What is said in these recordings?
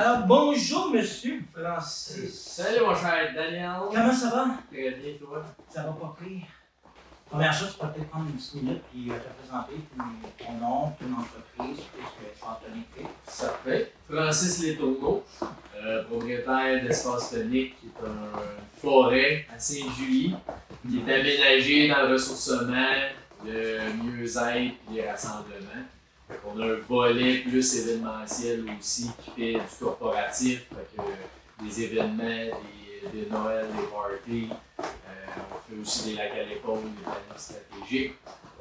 Alors, bonjour, monsieur Francis. Salut mon cher Daniel. Comment ça va? Très bien, toi? Ça va pas pire. Première chose, tu peux peut-être prendre une petite minute puis euh, te présenter puis ton nom, ton entreprise, tout ce que Anthony fait. Ça fait. Francis Letourneau, euh, propriétaire d'Espace Tonique, qui est une forêt à Saint-Julie, qui est aménagée dans le ressourcement, le mieux-être et les rassemblements. Qu'on a un volet plus événementiel aussi qui fait du corporatif, fait que des événements, des, des Noël, des parties. Euh, on fait aussi des lacs à l'épaule, des plans stratégiques.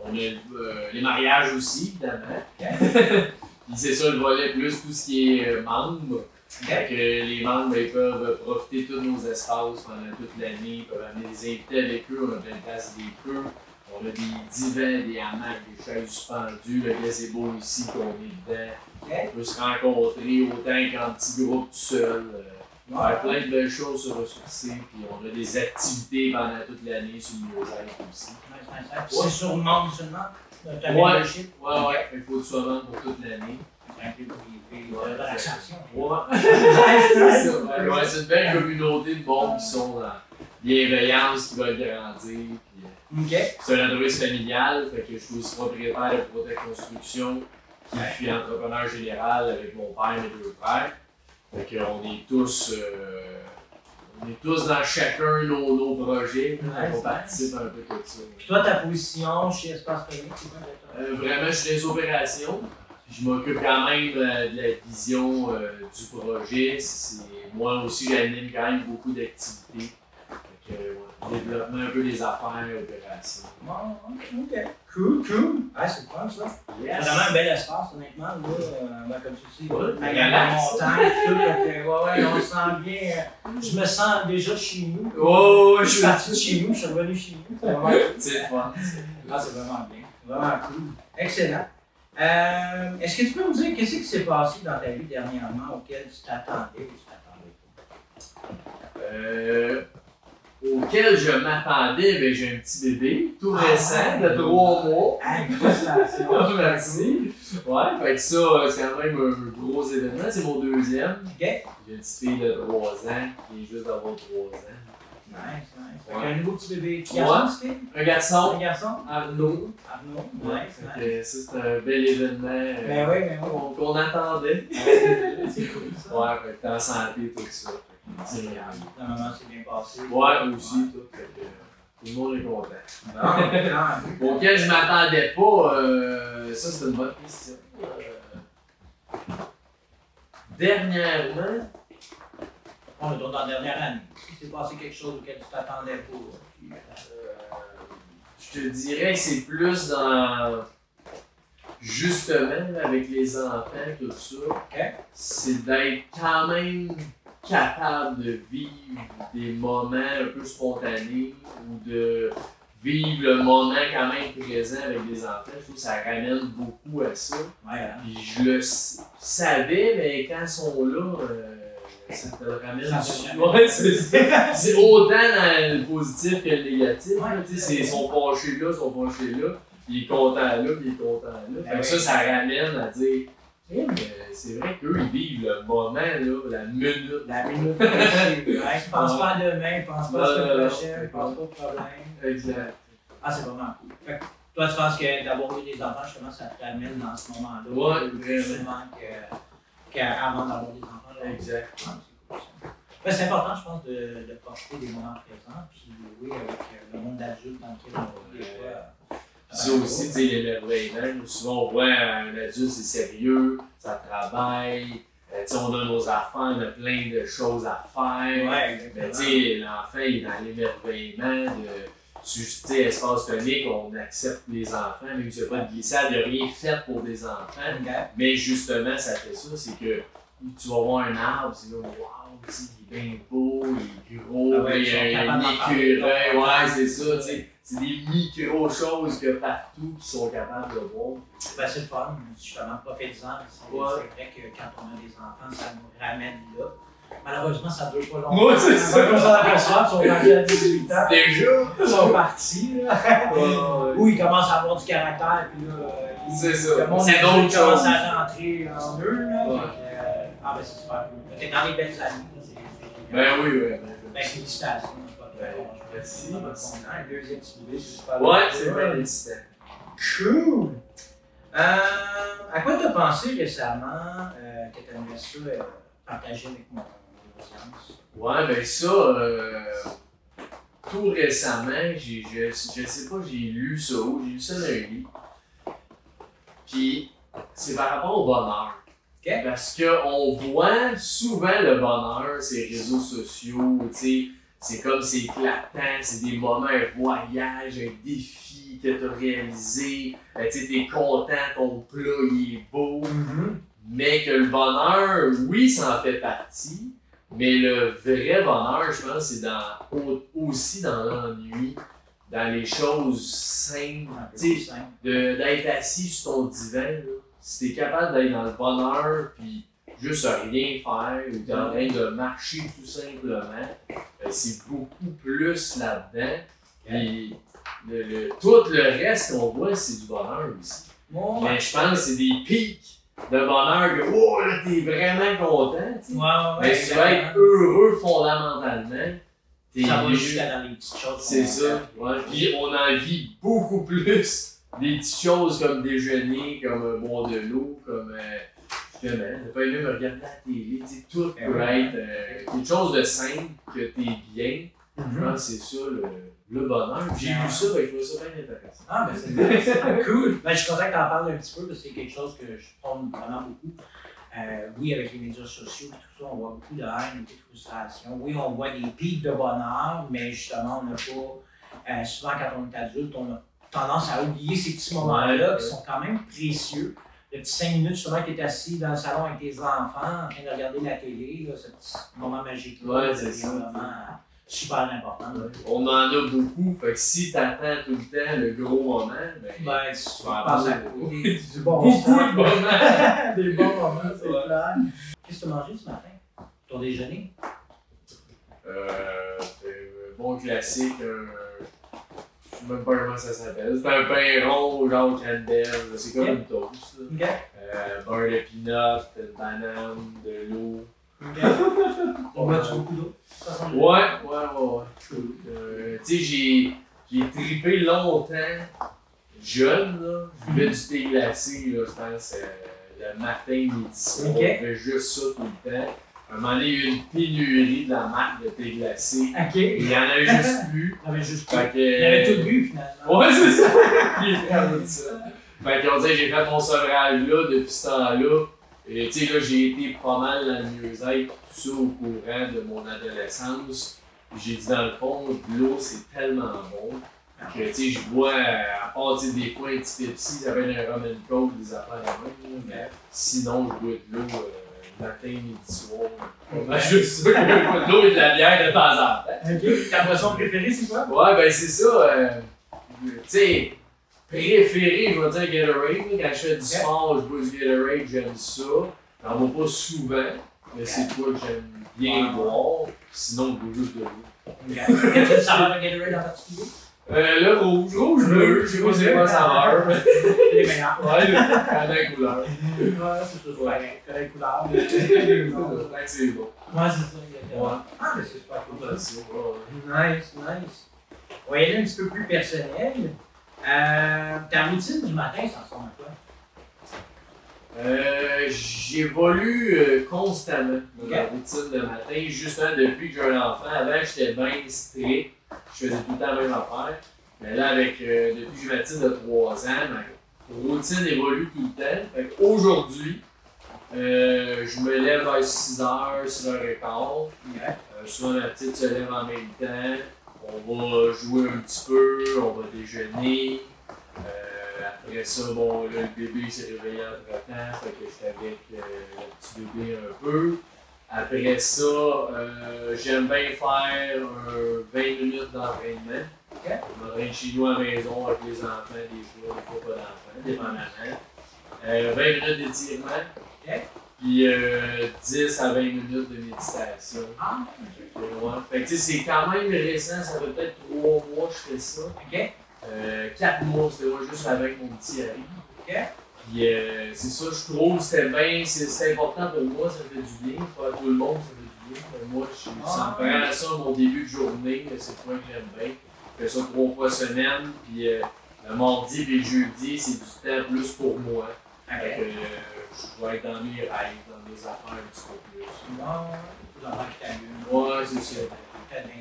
On a euh, les mariages aussi, évidemment. Puis c'est ça le volet plus tout ce qui est euh. Fait que les membres ils peuvent profiter de tous nos espaces pendant toute l'année, ils peuvent amener des invités avec eux, on a plein de places des feux. On a des divans, des hamacs, des chaises suspendues, le gazebo ici qu'on est dedans. On peut se rencontrer autant qu'en petit groupe tout seul. euh, faire plein de belles choses se ressourcer, puis on a des activités pendant toute l'année sur le mieux-être aussi. Puis C'est sur le monde seulement? Ouais. Ouais, ouais, il faut que tu sois pour toute l'année. Ouais. C'est. Ouais, ouais, une belle communauté de monde qui sont dans bienveillance, qui veulent grandir. Puis, Ok. c'est un entreprise familiale, fait que je suis aussi propriétaire de Protect Construction, qui Ouais. suis entrepreneur général avec mon père et mes deux frères. Fait qu'on est tous, euh, on est tous dans chacun nos, nos projets, Nice, on participe un peu de ça. Puis toi, ta position chez Espace Clinique, c'est quoi? Euh, vraiment, je suis dans les opérations. Je m'occupe quand même euh, de la vision euh, du projet. Moi aussi, j'anime quand même beaucoup d'activités. Fait que, ouais, développement un peu des affaires, opérations. Bon, ok. Cool, cool. Ah, c'est fun ça. C'est vraiment un bel espace, honnêtement. Là, euh, ben, comme tu dis, Ouais, avec la montagne, tout. ouais, ouais, on se sent bien. euh, Je me sens déjà chez nous. Oh, Je suis parti de chez nous, je suis revenu chez nous. C'est vraiment cool. Ah, c'est vraiment bien. Vraiment cool. Excellent. Euh, Est-ce que tu peux me dire qu'est-ce qui s'est passé dans ta vie dernièrement auquel tu t'attendais ou tu t'attendais pas? Euh, auquel je m'attendais, ben, j'ai un petit bébé, tout récent, de 3 mois. Ah, félicitations. Merci. Ouais, fait que ça, euh, c'est quand même un gros événement. C'est mon deuxième. Ok. J'ai une petite fille de 3 ans qui est juste d'avoir 3 ans. Nice, nice. Fait Ouais. qu'un nouveau petit bébé. Qui Ouais. Un garçon, Un garçon? Arnaud. Arnaud. Ouais, Nice, ça, c'est un bel événement euh, Ben oui, ben oui. qu'on qu'on attendait. C'est cool ça. Ouais, fait que t'es en santé, tout ça. C'est bien. c'est passé. Ouais, aussi, tout. Tout le monde est content. Auquel je m'attendais pas, euh, ça c'est une bonne question. Euh, dernièrement, On est dans la dernière année. Si c'est passé quelque chose auquel tu t'attendais pas. euh, euh, je te dirais que c'est plus dans. Justement, avec les enfants, tout ça, c'est d'être quand même capable de vivre des moments un peu spontanés ou de vivre le moment quand même présent avec des enfants. Je trouve que ça ramène beaucoup à ça. Ouais, hein. Puis je le savais, mais quand ils sont là, euh, ça te le ramène Ça. Ouais, c'est autant dans le positif que le négatif. Ouais, là, tu sais, c'est- ils sont fâchés là, ils sont fâchés là. Puis il est content là, puis il est content là. Ben Fait que oui. ça, ça ramène à dire, Eh, mais c'est vrai qu'eux, ils vivent le moment, là, la minute. La minute. Ouais, je pense pas à demain, je pense pas à la semaine non. prochaine, je pense pas au problème. Exact. Ah, c'est vraiment cool. Fait que toi, tu penses que d'avoir eu des enfants, justement, ça te ramène dans ce moment-là? Ouais, vraiment. qu'avant d'avoir des enfants. là. Exact. Ah, c'est cool, ça. Ben, c'est important, je pense, de, de porter des moments présents, puis oui, avec euh, le monde d'adultes dans lequel on vit, des fois. Ça aussi, tu sais, l'émerveillement. Souvent, on voit un adulte, c'est sérieux, ça travaille. Euh, tu sais, on a nos affaires, on a plein de choses à faire. Ouais, Mais tu l'enfant, il est dans l'émerveillement de. Sais, espace tonique, on accepte les enfants, même si c'est pas de glissade, il n'y a rien fait pour des enfants. Mais justement, ça fait ça, c'est que tu vas voir un arbre, c'est là, waouh, il est bien beau, il est gros, Ah ouais, il y a un écureuil, ouais, c'est ça, tu sais. C'est des micro-choses que partout qui sont capables de voir. Ben, c'est le fun, justement, profitez-en. C'est Ouais. vrai que quand on a des enfants, ça nous ramène là. Malheureusement, ça ne dure pas longtemps. Ouais, c'est ça. Avant qu'on s'en aperçoive, ils sont rendus à 18 ans. Déjà! Ils sont partis, là. Ouais, Ou ils commencent à avoir du caractère, puis là, ils- C'est ça. C'est d'autres commence à rentrer en eux, là. Ouais. Euh, Ah, ben c'est super cool. T'es dans les belles années. là, Ben oui, oui. Ben, Ben, félicitations. Ben, merci, merci. Un deuxième Ouais, c'est bien excitant. Cool! Euh, à quoi t'as pensé récemment euh, que t'aimerais ça euh, partager avec mon audience? Ouais, ben ça, euh, tout récemment, j'ai, je, je sais pas, j'ai lu ça où, j'ai lu ça dans un livre. Puis, c'est par rapport au bonheur. Parce qu'on voit souvent le bonheur, ces réseaux sociaux, tu sais, c'est comme c'est éclatant, c'est des moments, un voyage, un défi que tu as réalisé, euh, tu sais, t'es content, ton plat il est beau, mais que le bonheur, oui, ça en fait partie, mais le vrai bonheur, je pense, c'est dans, au- aussi dans l'ennui, dans les choses simples, d'être assis sur ton divan, là, si t'es capable d'être dans le bonheur, puis juste rien faire, ou t'es en train de marcher tout simplement, ben, c'est beaucoup plus là-dedans. Puis le, le- tout le reste qu'on voit, c'est du bonheur aussi. Mais je pense que c'est des pics de bonheur que, oh là, t'es vraiment content, tu sais. Ouais, ouais, Mais si tu vas être heureux fondamentalement, t'es Ça va jusqu'à dans les petites choses. C'est ça. Ouais. Puis on en vit beaucoup plus des petites choses comme déjeuner, comme un boire de l'eau, comme euh, justement, ne pas aimer me regarder à la télé. Tu sais, tout Ben peut oui. être euh, quelque chose de simple, que t'es bien. Je Mhm. pense que c'est ça le, le bonheur. J'ai lu ça, ben, je trouve ça bien intéressant. Ah, ben c'est cool. Ben, je suis content que tu en parles un petit peu parce que c'est quelque chose que je prône vraiment beaucoup. Euh, oui, avec les médias sociaux et tout ça, on voit beaucoup de haine, beaucoup de frustration. Oui, on voit des pics de bonheur, mais justement, on n'a pas. euh, souvent, quand on est adulte, on a tendance à oublier ces petits moments-là qui sont quand même précieux. Le petit 5 minutes, justement, que tu es assis dans le salon avec tes enfants, en train de regarder la télé, là, ce petit moment magique-là, Ouais, c'est euh, super important. là. On en a beaucoup, fait que si t'attends tout le temps le gros moment, ben, Ben, tu vas passes à avoir côté du bon beaucoup de moments. Des bons moments, c'est clair. Qu'est-ce que tu as mangé ce matin? Ton déjeuner? Euh, un bon classique, un. Je sais même pas comment ça s'appelle. C'est un pain rond, genre candelle. C'est comme une toast. là. OK. Euh, beurre de peanut, une banane, de l'eau. On met beaucoup d'eau? Ouais, ouais, ouais, ouais. Euh, tu sais, j'ai, j'ai trippé longtemps, jeune, là. Je buvais du thé glacé, là, je pense, euh, le matin, midi, soir. Ok. Je fais juste ça tout le temps. À un moment donné, il y a eu une pénurie de la marque de thé glacé. OK. Il Il y en avait juste plus. avait juste Fait que, Il avait tout bu finalement. Ouais, c'est ça. Il est de ça. Fait qu'on dirait j'ai fait mon sevrage là depuis ce temps-là. Et tu sais, là, j'ai été pas mal dans le mieux-être, tout ça au courant de mon adolescence. J'ai dit dans le fond, l'eau c'est tellement bon que tu sais, je bois, à part tu sais, des fois un petit Pepsi, ça va être un rum and coke, des affaires à même. Mais sinon, je bois de l'eau euh, matin, midi, soir. Ben, juste ça, de l'eau et de la bière de temps en temps. Ta boisson préférée, c'est quoi? Ouais, ben c'est ça. euh, tu sais, préféré, je vais dire Gatorade. Quand je fais du sport, je bois du Gatorade, j'aime ça. J'en bois pas souvent, mais c'est quoi que j'aime bien Ouais. boire. Sinon, je bois juste de l'eau. OK. Y a-t-il une saveur de Gatorade en particulier? Euh, le rouge, rouge, bleu, je sais pas c'est quoi la saveur. Les meilleurs. Ouais, la couleur. Ouais, c'est ça. C'est correct. Correct couleur. C'est bon. Ouais, c'est ça. exactement. Ah, mais c'est super cool. Nice, nice. On va y aller un petit peu plus personnel. Euh, ta routine du matin, ça ressemble à quoi? Euh, J'évolue euh, constamment dans Ok. ma routine de matin, justement depuis que j'ai un enfant. Avant, j'étais bien strict, je faisais tout le temps la même affaire. Mais là, avec, euh, depuis que j'ai ma petite de 3 ans, ma routine évolue tout le temps. Fait Aujourd'hui, euh, je me lève vers 6h, 6h15. Euh, souvent, ma petite se lève en même temps. On va jouer un petit peu, on va déjeuner. Euh, après ça, bon, là, le bébé s'est réveillé entre temps, fait que j'étais avec le petit bébé un peu. Après ça, euh, j'aime bien faire un 20 minutes d'entraînement. Ok. Je m'entraîne chez nous à la maison avec les enfants, des fois, des fois pas d'enfants, dépendamment. Euh, 20 minutes d'étirement. Ok. Puis euh, 10 à 20 minutes de méditation. Ah, que, ouais. Fait que, c'est quand même récent, ça fait peut-être 3 mois que je fais ça. OK. Euh, 4 mois, c'était juste avec mon petit Harry. Puis euh, c'est ça, je trouve, c'était bien, c'est important pour moi, ça fait du bien. Pas à tout le monde, ça fait du bien. Mais moi, je Ah. me prend ça mon début de journée, c'est point que j'aime bien. Je fais ça trois fois semaine, puis euh, le mardi et le jeudi, c'est du temps plus pour moi. Fait que, euh, je vais être dans mes rêves, dans mes affaires un petit peu plus. Bon, vous en parlez qui t'allume. Ouais, c'est ça.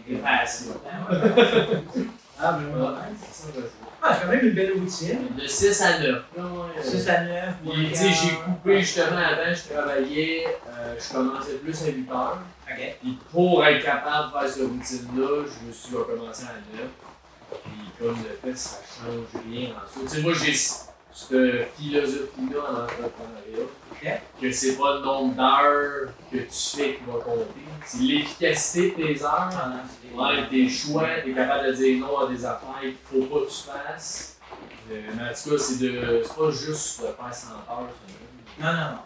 Des passions. Ah, mais ouais. C'est ça, vas-y. Ah, c'est quand même une belle routine. De 6 à 9. Là, ouais. 6 à 9. Puis, tu sais, j'ai coupé justement avant, je travaillais, euh, je commençais plus à 8 heures. Ok. Puis pour être capable de faire cette routine-là, je me suis recommencé à 9. Puis comme le fait, ça change rien en soi. Tu sais, moi j'ai cette philosophie-là en entrepreneuriat. Que c'est pas le nombre d'heures que tu fais qui va compter. C'est l'efficacité de tes heures. Ouais, tes choix, t'es capable de dire non à des affaires qu'il faut pas que tu fasses. Euh, mais en tout cas, c'est de. C'est pas juste de faire 100 heures. Non, non,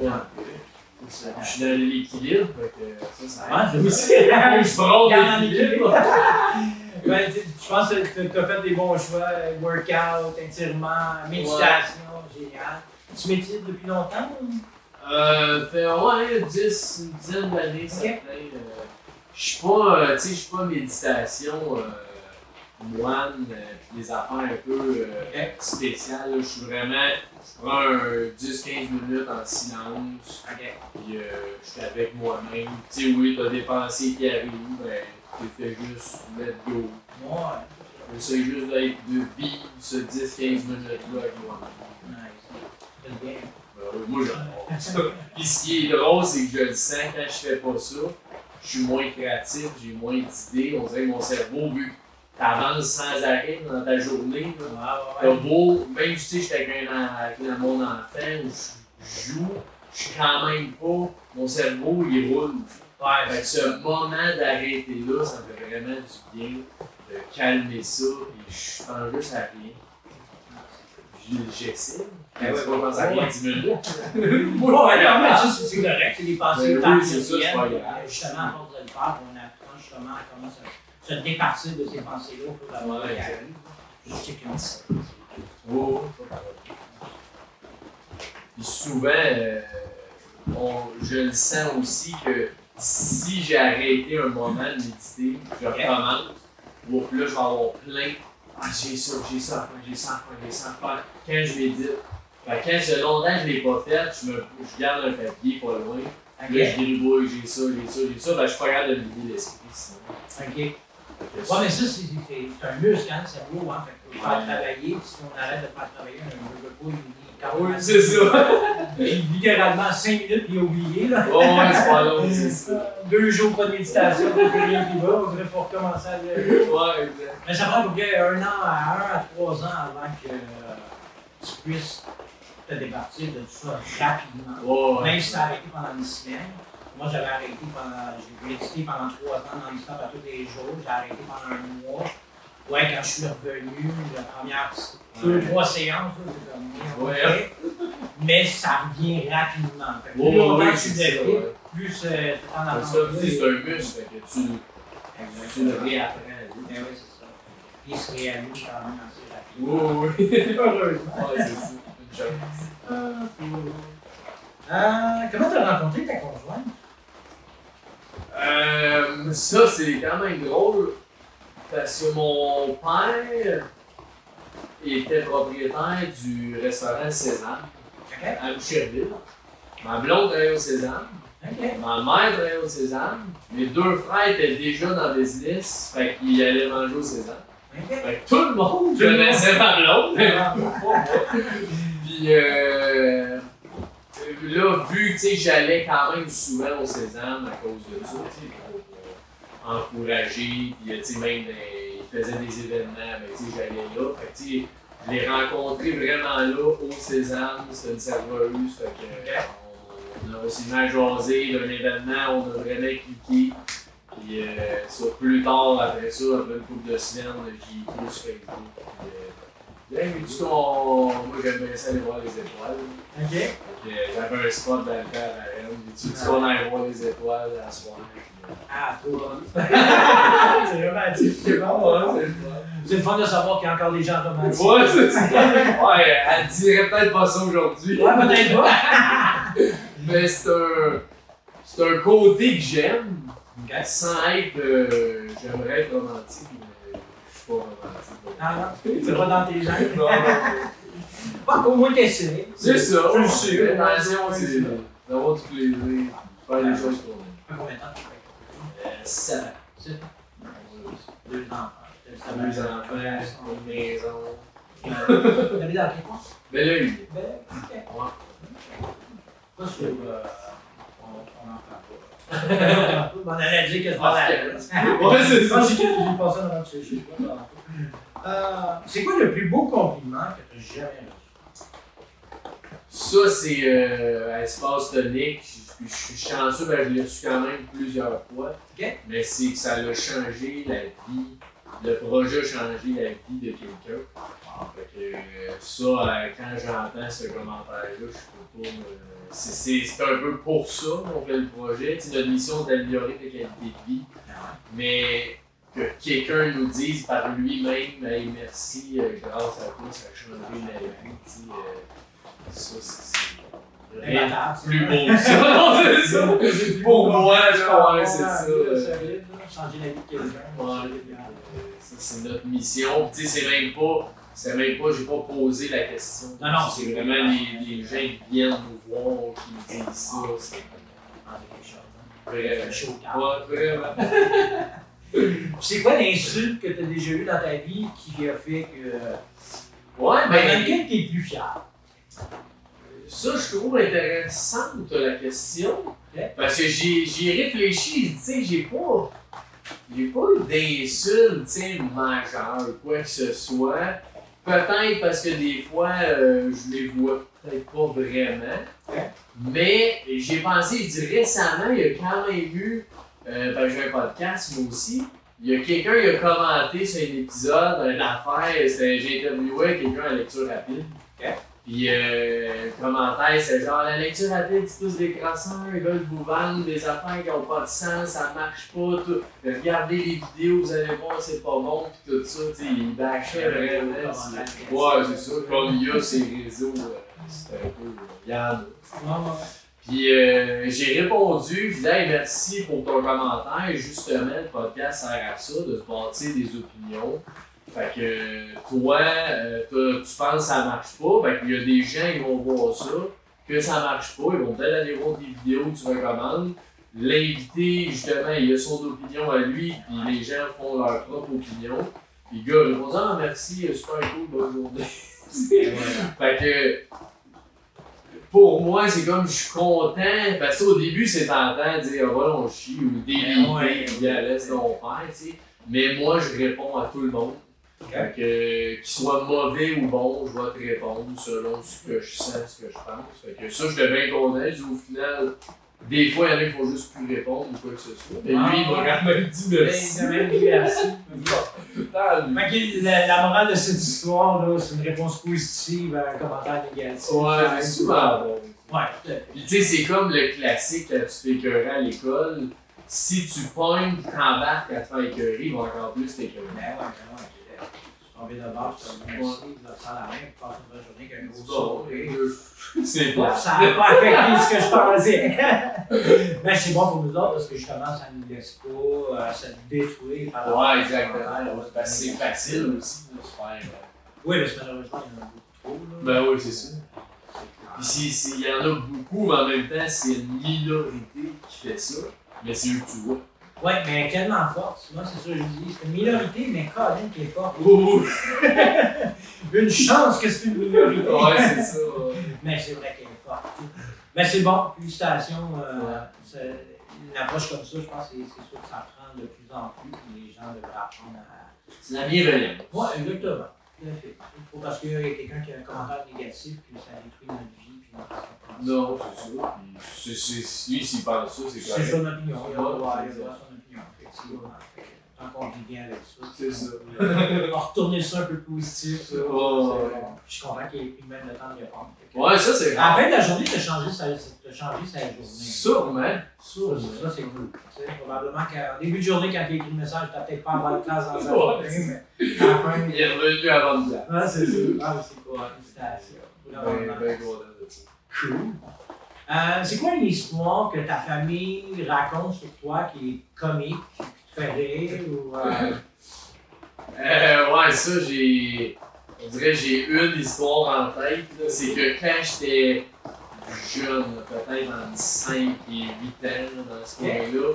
non. Ouais. Je suis dans l'équilibre, ça, ça Ouais, aide. Je prends l'équilibre. Je pense que tu as fait des bons choix. Workout, étirement, méditation, génial. Tu médites depuis longtemps? ou? Euh, fait ouais, 10, une dizaine d'années, ça Ok. fait. Euh, je suis pas, euh, tu sais, je suis pas méditation euh, moine, euh, pis des affaires un peu euh, spéciales. Je suis vraiment, je prends un 10-15 minutes en silence, Ok. puis je suis avec moi-même. Tu sais, oui, t'as des pensées qui arrivent, mais tu fais juste let go. Ouais. J'essaie juste d'être, de vivre ce 10-15 minutes-là avec moi-même. Nice. C'est bien. Ben oui, moi j'adore ça. Puis ce qui est drôle, c'est que je le sens quand je fais pas ça, je suis moins créatif, j'ai moins d'idées. On dirait que mon cerveau, vu que t'avances sans arrêt dans ta journée, là, ouais, ouais. beau, même si tu sais, j'étais avec, un, avec mon enfant ou je joue, je suis quand même pas, mon cerveau il roule. Ouais, Fait que ce moment d'arrêter là, ça me fait vraiment du bien de calmer ça, et je pense juste à rien. J'essaie. Ben c'est ouais, à ouais. rien 10 minutes. Mais ça, c'est correct, c'est des pensées Ben oui, c'est ça, c'est pas grave. Justement, à force de le faire, on apprend justement à comment se, se départir de ces pensées-là à mesure Ouais, arrivent. Juste checker ça. Oh, Puis souvent, euh, on- je le sens aussi que si j'ai arrêté un moment de méditer, je recommence. Bon, puis là, je vais avoir plein. Ah, j'ai ça, j'ai ça à faire, j'ai ça à faire, j'ai ça à faire. Quand je médite. Fait que quand c'est longtemps que je l'ai pas fait, je, me, je garde un papier pas loin. Puis Là, je gribouille, j'ai ça, j'ai ça, j'ai ça. Ben, je suis pas capable de me vider l'esprit sinon. OK. Ouais, mais ça, c'est un muscle, hein, le cerveau, hein. Fait faut faire travailler, puis si on arrête de le faire travailler, on ne veut pas, il dit c'est ça. Littéralement 5 minutes, puis oublié, là. Oh, ouais, c'est pas long, c'est ça. Deux jours pas de méditation, plus rien qui va, on dirait faut recommencer à le... Ouais, exact. Mais ça prend à peu près un an à un à trois ans avant que euh, tu puisses te départir de tout ça rapidement. Ouais. Même si tu as arrêté pendant une semaine. Moi, j'avais arrêté pendant. J'ai médité pendant trois ans dans l'histoire à tous les jours. J'ai arrêté pendant un mois. Ouais, quand je suis revenu, la première deux, Ouais. trois séances, c'est. Ouais. Mais ça revient rapidement. Fait plus longtemps que c'est tu ouais. plus comme tu dis, c'est un muscle, fait que tu, tu le réapprends. Oui, c'est ça. Puis il se réalise quand même assez rapidement. Oui, oui. Heureusement. Euh, comment tu as rencontré ta conjointe? Euh, ça, c'est quand même drôle. Parce que mon père était propriétaire du restaurant Sésame Ok. à Boucherville. Ma blonde travaillait au Sésame. Ok. Ma mère travaillait au Sésame. Mes deux frères étaient déjà dans le business. Fait qu'ils allaient manger au Sésame. Ok. Fait que tout le monde connaissait ma blonde. Puis euh, là, vu que j'allais quand même souvent au Sésame à cause de ça, pour euh, encourager, puis euh, même des- ils faisaient des événements, sais, j'allais là. Fait que je l'ai rencontré vraiment là, au Sésame, c'était une serveuse, fait que euh, on, on a aussi à jaser d'un événement, on a vraiment cliqué. Puis euh, ça, plus tard, après ça, après une couple de semaines, j'y ai été sur Facebook. Hey, mais coup, on- moi j'aime bien ça aller voir les étoiles. Ok. J'avais un spot dans le temps à Rennes. Tu dis qu'on allait voir les étoiles à soir. Ah, trop bon. c'est romantique, c'est bon. Ouais, c'est le fun. C'est le fun de savoir qu'il y a encore des gens romantiques. Ouais, c'est ça. Ouais, elle dirait peut-être pas ça aujourd'hui. Ouais, peut-être pas. Mais c'est un. C'est un côté que j'aime. Ok. Sans être. euh, J'aimerais être romantique, mais je suis pas romantique. Ah non, c'est pas dans tes gènes. Non. Pas au moins t'essaies. C'est ça. Je le Ouais, c'est d'avoir du plaisir, faire les choses. Ça fait combien de temps que tu fais? Euh, ça. C'est deux enfants. Deux une maison. Vous allez dans quel coin? Mais là, il Ben, ok. Ouais. Pas sûr, euh, on on en parle pas. Allait dire que mal. Ouais, c'est ça. J'ai dans sujet. je. Euh, C'est quoi le plus beau compliment que tu as jamais reçu? Ça, c'est euh, Espace Tonique. Je, je suis chanceux, ben, je l'ai reçu quand même plusieurs fois. Ok. Mais c'est que ça a changé la vie. Le projet a changé la vie de quelqu'un. Fait que euh, ça, euh, quand j'entends ce commentaire-là, je peux pas me. C'est un peu pour ça qu'on fait le projet. Tu sais, notre mission, c'est d'améliorer ta qualité de vie. Mais que quelqu'un nous dise par lui-même, hey, merci, euh, grâce à toi, ça a changé la vie. euh, ça, c'est- rien plus beau que ça. Non, c'est ça. Pour moi, là, ouais, c'est ça. Changer la vie de quelqu'un. Ouais, euh, ça, c'est notre mission. Tu sais, c'est même pas. C'est même pas, j'ai pas posé la question. Non, non, c'est c'est vraiment les, les gens qui viennent nous voir, qui nous disent ça. C'est quelque chose, hein. vraiment. Ouais, vraiment. C'est quoi l'insulte que tu as déjà eue dans ta vie qui a fait que. Ouais, Ben, ben, lequel tu es plus fier? ça, je trouve intéressante la question. Parce que j'ai réfléchi, tu sais, j'ai pas. J'ai pas eu d'insulte, tu sais, majeure, quoi que ce soit. Peut-être parce que des fois, euh, je les vois peut-être pas vraiment. Mais j'ai pensé, je dis récemment, il y a quand même eu, euh, ben, j'ai un podcast moi aussi, il y a quelqu'un qui a commenté sur un épisode, une affaire, c'était- j'ai interviewé quelqu'un à lecture rapide. Puis euh, le commentaire, c'est genre la lecture rapide, c'est tous des croissants, ils veulent vous vendre des affaires qui n'ont pas de sens, ça marche pas, tout. Regardez les vidéos, vous allez voir, c'est pas bon, puis tout ça, tu sais, ils bâchaient vraiment. c'est- Ouais, c'est ça, comme il y a ces réseaux, euh, c'est un peu. A. Non, Puis euh, j'ai répondu, je disais hey, merci pour ton commentaire. Justement, le podcast sert à ça, de se bâtir des opinions. Fait que toi, euh, tu penses que ça marche pas, fait qu'il y a des gens qui vont voir ça, que ça marche pas, ils vont peut-être aller voir des vidéos que tu recommandes. L'invité, justement, il a son opinion à lui, puis les gens font leur propre opinion. Puis le gars répond Ah merci, super cool, bonne journée. Fait que pour moi, c'est comme je suis content. Parce qu'au début, c'est tentant de dire, ah, voilà, on chie ou déliter, Ouais, puis ouais. laisse donc faire, tu sais. Mais moi, je réponds à tout le monde. Fait que, qu'il soit mauvais ou bon, je vais te répondre selon ce que je sens, ce que je pense. Fait que ça, je suis bien content. Je dis, Au final, des fois, il y en a qui font juste plus répondre ou quoi que ce soit. Mais lui, il m'a quand même dit merci. Merci. Total. Fait que la, la morale de cette histoire, là, c'est une réponse positive à un commentaire négatif. Ouais, c'est souvent bon. Ouais. Puis tu sais, c'est comme le classique quand tu écœurer à l'école. Si tu pognes, tu t'embarques à te faire écœurer, il va encore plus t'écœurer. Ben ouais, ben ouais. Tombes de bord, tu te leur sens la main, tu passes une bonne journée avec un gros Bon, sourire. C'est pas ça n'a pas affecté ce que je pensais. Mais c'est bon pour nous autres parce que justement, ça ne nous laisse pas euh, se détruire par rapport à Ouais, exactement. que c'est facile aussi de se faire. euh, Oui, mais c'est malheureusement, il y en a beaucoup trop. là. Ben oui, c'est ça. Puis il y en a beaucoup, mais en même temps, c'est une minorité qui fait ça. Mais c'est eux que tu vois. Ouais, mais tellement forte. Moi, c'est ça que je dis. C'est une minorité, mais Colin qui est forte. Ouh! Une chance que c'est une minorité. Ouais, c'est ça. ouais. Mais c'est vrai qu'elle est forte. Mais c'est bon, félicitations. Euh, c'est- Une approche comme ça, je pense que c'est c'est sûr que ça prend de plus en plus. puis Les gens devraient apprendre à. C'est la bienveillance. Ouais, exactement. Tout à fait. Pas parce qu'il y a quelqu'un qui a un commentaire négatif que ça détruit notre vie puis notre. Non, c'est ça. Puis c'est- c'est- Lui, s'il pense ça, c'est C'est correct. à son opinion, que Tant qu'on vit bien avec ça. C'est ça. On va retourner ça un peu positif. Oh, ouais. Je suis content qu'il ait pris même le temps de répondre. Ouais, ça c'est À la fin de la journée, tu as changé sa, t'as changé sa journée. Sûrement. Sûrement. ça, c'est cool. Tu sais, probablement qu'au début de journée, quand tu écrit le message, tu n'as peut-être pas avoir de classe dans sa journée, mais à la fin. Il est revenu avant de là. Ah, c'est ça. Ah, c'est cool. Félicitations. Ben, ben. Cool. Euh, c'est quoi une histoire que ta famille raconte sur toi qui est comique, qui te fait rire ou. euh, Euh, ouais, ça, j'ai. On dirait que j'ai une histoire en tête. là. C'est que quand j'étais jeune, peut-être entre 5 et 8 ans, là, dans ce coin-là,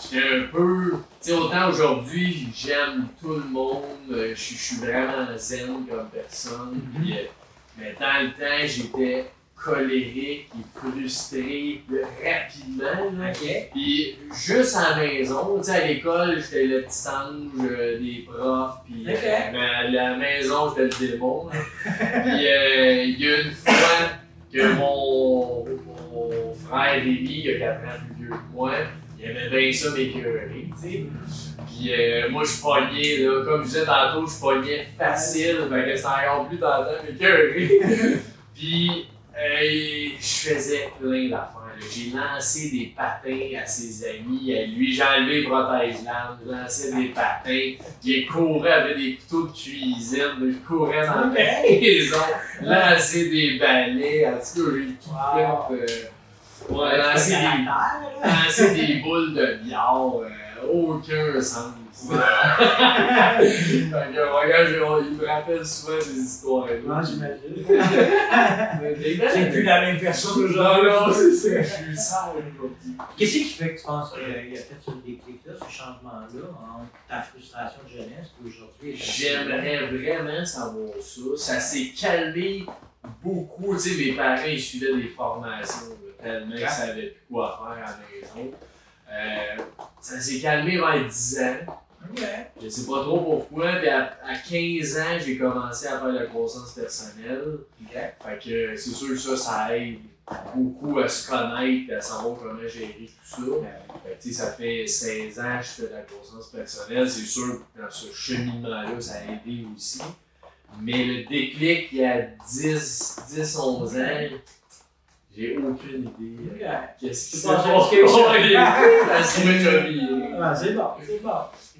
j'étais un peu. Tu sais, autant aujourd'hui, j'aime tout le monde, je suis- vraiment zen comme personne. Mhm. puis, euh, mais dans le temps, j'étais colérique et frustré rapidement. là. Puis juste à la maison, tu sais, à l'école, j'étais le petit ange euh, des profs, puis euh, mais à la maison, j'étais le démon. puis euh, il y a une fois que mon, mon frère Rémi, qui a 4 ans plus vieux que moi, il aimait bien ça m'écœurer, tu sais. Puis euh, moi, je pognais, là, comme je disais tantôt, je pognais facile, fait que c'était encore plus tentant m'écœurer. Puis euh, je faisais plein d'affaires. J'ai lancé des patins à ses amis, à lui, j'ai enlevé protège-lames, je lançais des patins, il courait avec des couteaux de cuisine, je courais dans la maison, lançais des balais, en tout cas, j'ai tout Wow. fait. euh, ouais, lancer des lancer des boules de billard, euh, aucun sens. Fait que, il me rappelle souvent ces histoires-là. Non, j'imagine. Des C'est plus la même personne Non, aujourd'hui. non, c'est ça, je suis sale aujourd'hui. Qu'est-ce qui fait que tu penses qu'il a fait ce déclic-là, ce changement-là, entre ta frustration de jeunesse et aujourd'hui? J'aimerais vraiment savoir ça. Ça s'est calmé beaucoup. Tu sais, mes parents, ils suivaient des formations, là, tellement qu'ils savaient plus quoi faire à la maison. Euh, ça s'est calmé vers 10 ans. Ok. Je sais pas trop pourquoi, puis à, à 15 ans, j'ai commencé à faire de la croissance personnelle. Fait que c'est sûr que ça, ça aide beaucoup à se connaître et à savoir comment gérer tout ça. Fait que, tu sais, ça fait 16 ans que je fais de la croissance personnelle. C'est sûr que dans ce cheminement-là, ça a aidé aussi. Mais le déclic, il y a 10, 10 11 ans, j'ai aucune idée. Euh, Qu'est-ce qui s'est passé? viré. Ah, c'est bon, c'est bon.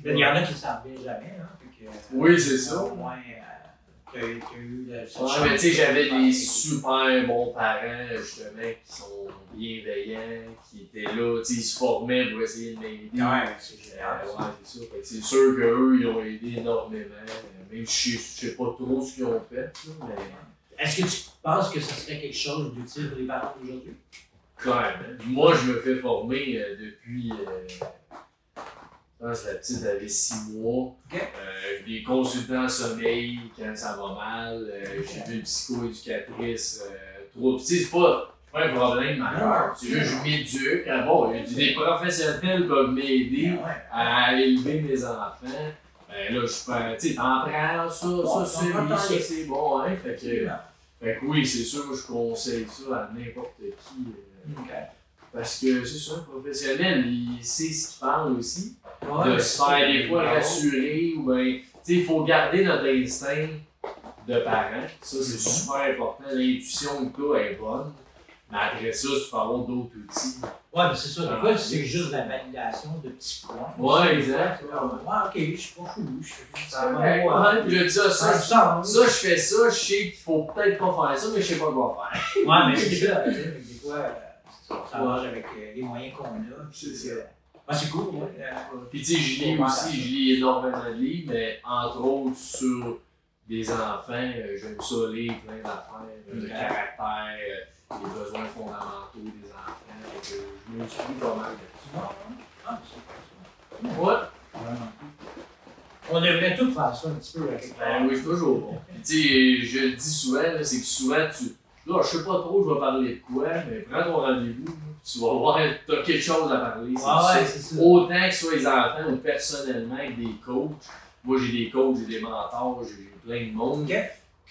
Il y en a qui ne savent bien jamais. Hein, fait que, Oui, c'est ça. Au moins, euh, t'as eu- t'as eu le- cette Ouais, chance mais tu sais, de j'avais des super bons parents, justement, qui sont bienveillants, qui étaient là, tu sais, ils se formaient pour essayer de m'aider. Ouais, c'est Euh, génial. ça. ouais, c'est ça. Fait que c'est sûr qu'eux, ils ont aidé énormément. Euh, Même si je sais- je sais pas trop ce qu'ils ont fait, là, mais Est-ce que tu penses que ça serait quelque chose d'utile pour les parents d'aujourd'hui? clairement. Moi, je me fais former euh, depuis. euh, je pense que la petite avait 6 mois. Ok. Euh, des consultants en sommeil quand ça va mal. J'ai une psychoéducatrice. Tu sais, c'est pas, pas un problème majeur. C'est juste je m'éduque. Ah bon, des professionnels peuvent m'aider Ouais. à élever mes enfants. Ben là, je suis pas. Tu sais, t'en prends ça, Bon, ça, ça, c'est bon, hein. Fait que, fait que oui, c'est sûr, je conseille ça à n'importe qui. euh, parce que c'est ça, un professionnel, il sait ce qu'il parle aussi. Ouais, de se faire des fois rassurer ou bien. Tu sais, il faut garder notre instinct de parent. Ça, c'est super important. L'intuition que tu est bonne. Mais après ça, tu peux avoir d'autres outils. Ouais, mais c'est ça. Des fois, c'est juste la validation de petits points. Ouais, exact. Ouais, ok, je suis pas fou. Je suis Ça ouais. Je dis ça, Ça je fais ça, je sais qu'il faut peut-être pas faire ça, mais je sais pas quoi faire. Ouais, mais c'est ça. Des fois, euh, ça marche avec euh, les moyens qu'on a. C'est puis, ça. euh, c'est cool, ouais. Puis tu sais, je lis aussi, je lis énormément de livres, mais entre autres sur des enfants, j'aime ça lire plein d'affaires, euh, le Ok. caractère, euh, les besoins fondamentaux des enfants. Que je me suis pas mal là-dessus. Ah, Ouais, ça. Vraiment. On devrait tous faire ça un petit peu avec ben oui, c'est toujours bon. Tu sais, je le dis souvent, c'est que souvent tu. Là, je sais pas trop, je vais parler de quoi, mais prends ton rendez-vous, tu vas voir, t'as quelque chose à parler. c'est Ah ouais, ça. c'est ça. Autant que ce soit les enfants ou personnellement avec des coachs. Moi, j'ai des coachs, j'ai des mentors, j'ai j'ai plein de monde. Ok.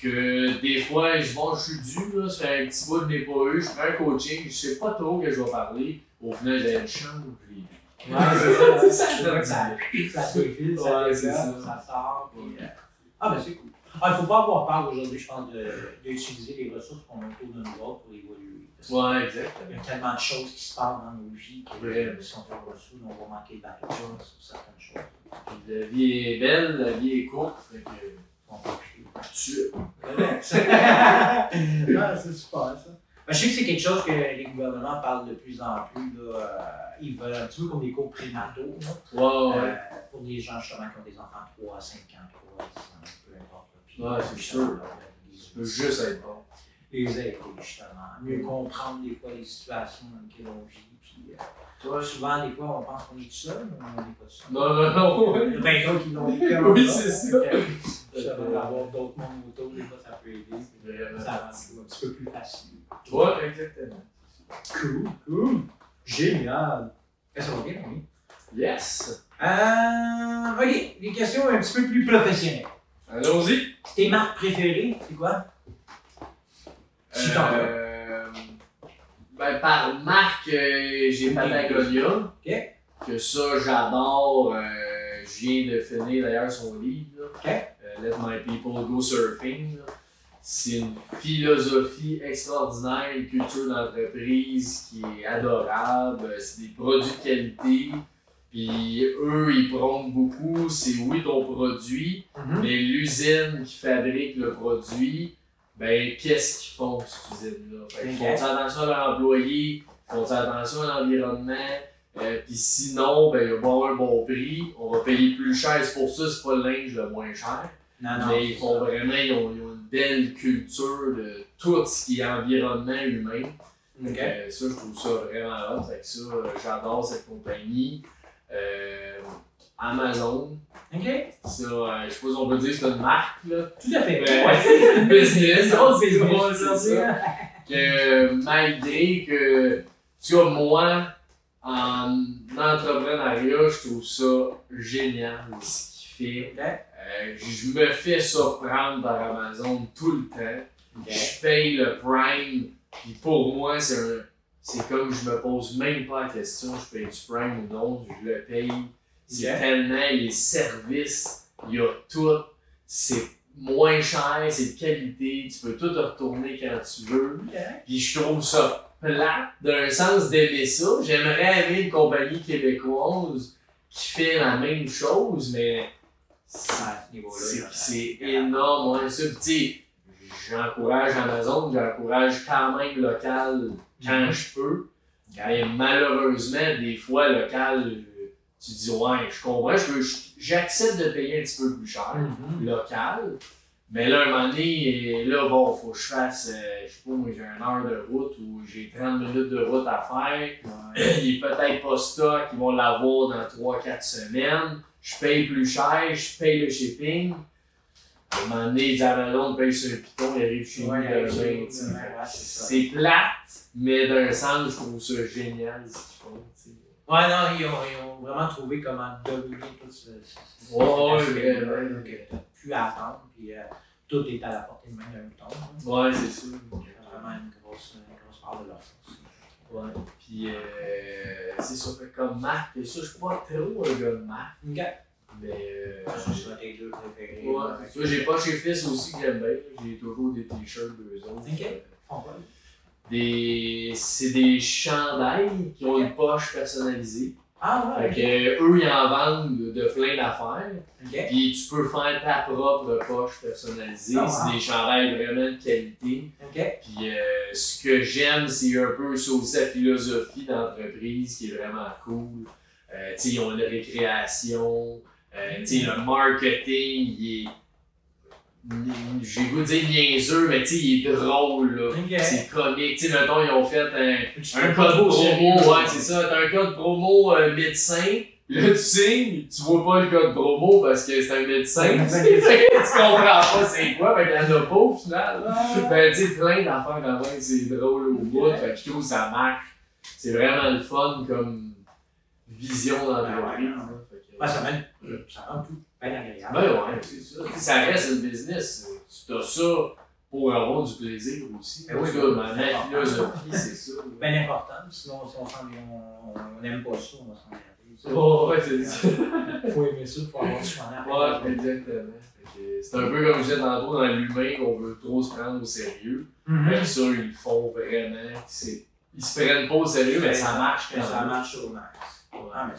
Que des fois, je, bon, je suis dû, là, ça fait un petit bout de pas eu, je fais un coaching, je sais pas trop que je vais parler. Au final, j'ai une chambre, vu. Ouais, c'est ça. C'est ça, ça, ça se file, ça ça. sort. puis, euh, Ah, ben c'est cool. Ah, il ne faut pas avoir peur aujourd'hui, je pense, de- d'utiliser les ressources qu'on a autour de nous autres pour évoluer. Parce qu'il Ouais, y a tellement de choses qui se passent dans nos vies que euh, si on fait pas ça, on va manquer de sur certaines choses. Puis la vie est belle, la vie est courte. Fait que, Tu ah, c'est super ça. Ben, je sais que c'est quelque chose que les gouvernements parlent de plus en plus. Là, euh, ils veulent un petit peu comme des cours prénataux. là? Ouais, ouais. Euh, pour des gens justement qui ont des enfants 3 à 5 ans, 3 à 10 ans, peu importe. Puis, Ouais, c'est sûr. là, Tu peux juste être bon. Les, les aider justement, mieux comprendre des fois les situations dans lesquelles on vit. Puis, euh, Toi, souvent, des fois, on pense qu'on est tout seul, mais on n'est pas tout seul. Non, non, non, Il y a bien d'autres qui l'ont Oui, c'est ça. d'avoir d'autres mondes autour, des fois, ça peut aider. Vraiment. Ça rend un petit peu plus facile. Ouais, exactement. Cool, cool. Génial. Ça va bien, oui. Yes. Euh, ok, des questions un petit peu plus professionnelles. Allons-y. Tes marques préférées, c'est quoi? Si t'en veux. Euh, ben, par marque, euh, j'ai Patagonia. Ok. Que ça, j'adore. Euh, je viens de finir d'ailleurs son livre. là. Ok. Euh, Let My People Go Surfing. C'est une philosophie extraordinaire, une culture d'entreprise qui est adorable. C'est des produits de qualité. Puis eux, ils prônent beaucoup. C'est oui ton produit, Mhm. mais l'usine qui fabrique le produit, ben qu'est-ce qu'ils font cette usine-là? Fait qu'ils font attention à leurs employés, ils font attention à l'environnement? Euh, Puis sinon, ben, il va avoir un bon prix, on va payer plus cher. C'est pour ça que c'est pas le linge le moins cher. Non, non. mais ils font vraiment, ils ont, ils ont une belle culture de tout ce qui est environnement humain. Euh, ça, je trouve ça vraiment hot. Fait que ça, euh, j'adore cette compagnie. Euh, Amazon, Ok. ça, euh, je sais pas si on peut dire que c'est une marque, là. Tout à fait. Ouais, Ouais. c'est une business, Non, c'est drôle, ça. ça. Que malgré que, tu vois, moi, en entrepreneuriat, je trouve ça génial ce qu'il fait. Euh, je me fais surprendre par Amazon tout le temps. Je paye le Prime, puis pour moi, c'est un. C'est comme je me pose même pas la question, je paye du Prime ou non, je le paye. C'est tellement les services, il y a tout. C'est moins cher, c'est de qualité, tu peux tout retourner quand tu veux. Puis je trouve ça plate d'un sens d'aimer ça. J'aimerais aimer une compagnie québécoise qui fait la même chose, mais niveau-là, c'est- énorme, ouais. Ça, puis j'encourage Amazon, j'encourage quand même local quand je peux. Malheureusement, des fois, local, tu dis, ouais, je comprends, je veux- j'accepte de payer un petit peu plus cher, Mhm. local. Mais là, un moment donné, là, bon, faut que je fasse, euh, je sais pas, moi, j'ai une heure de route ou j'ai 30 minutes de route à faire. Ouais. Il est peut-être pas stock, ils vont l'avoir dans 3-4 semaines. Je paye plus cher, je paye le shipping. À un moment donné, ils disent Amazon paye sur le piton, il arrive chez nous demain. c'est plate, mais d'un sens, je trouve ça génial ce qu'ils font. Ouais, non, ils ont, ils ont vraiment trouvé comment dominer tout ce. ce- Ouais, ouais, vraiment. là, que t'as plus à attendre, puis euh, tout est à la portée de main d'un bouton. là. Ouais, c'est ça. Euh, vraiment une grosse, une grosse part de leur force. Ouais. Puis, euh, c'est ça, fait comme marque, et ça, je suis pas trop un gars de marque, Ok. mais. euh, Ça, c'est tes deux préférés. Ouais, c'est ça. J'ai pas chez Fils aussi que j'aime bien. J'ai toujours des t-shirts d'eux autres. Ok. Euh, Font quoi? Des... C'est des chandails qui ont une poche personnalisée. Ah Fait ouais. que, eux, ils en vendent de, plein d'affaires. Ok. Puis tu peux faire ta propre poche personnalisée. Ah, wow. C'est des chandails vraiment de qualité. Ok. Puis euh, ce que j'aime, c'est un peu ça aussi la philosophie d'entreprise qui est vraiment cool. Euh, tu sais, ils ont une récréation. Euh, tu sais, le marketing, il est. J'ai goût de dire niaiseux, mais tu sais, il est drôle, là. Ok. C'est comique. Tu sais, mettons, ils ont fait un, un code promo, ouais, c'est ça. T'as un code promo euh, médecin. Là, tu signes, tu vois pas le code promo parce que c'est un médecin. Tu comprends pas c'est quoi, fait qu'il y en a pas au final. Ben, tu sais, plein d'affaires quand même, c'est drôle au bout. Fait que je trouve que ça marche. C'est vraiment le fun comme vision d'entreprise. Ouais, ouais, là. Fait que- Ouais, ça rend, ça rend tout bien agréable. Ben ouais, c'est ça. Ça reste une business. Tu as ça pour avoir du plaisir aussi. Ben En oui, ben, ma philosophie, c'est ça. bien important. Sinon, si on n'aime pas ça, on va s'en ça. Oh, ouais, c'est ça. faut aimer ça pour avoir du après. Ouais, exactement. C'est un peu comme je disais tantôt dans l'humain qu'on veut trop se prendre au sérieux. Fait que ça, ils le font vraiment. C'est- Ils se prennent pas au sérieux, mais ça marche quand ça même. marche au max. Ah, mais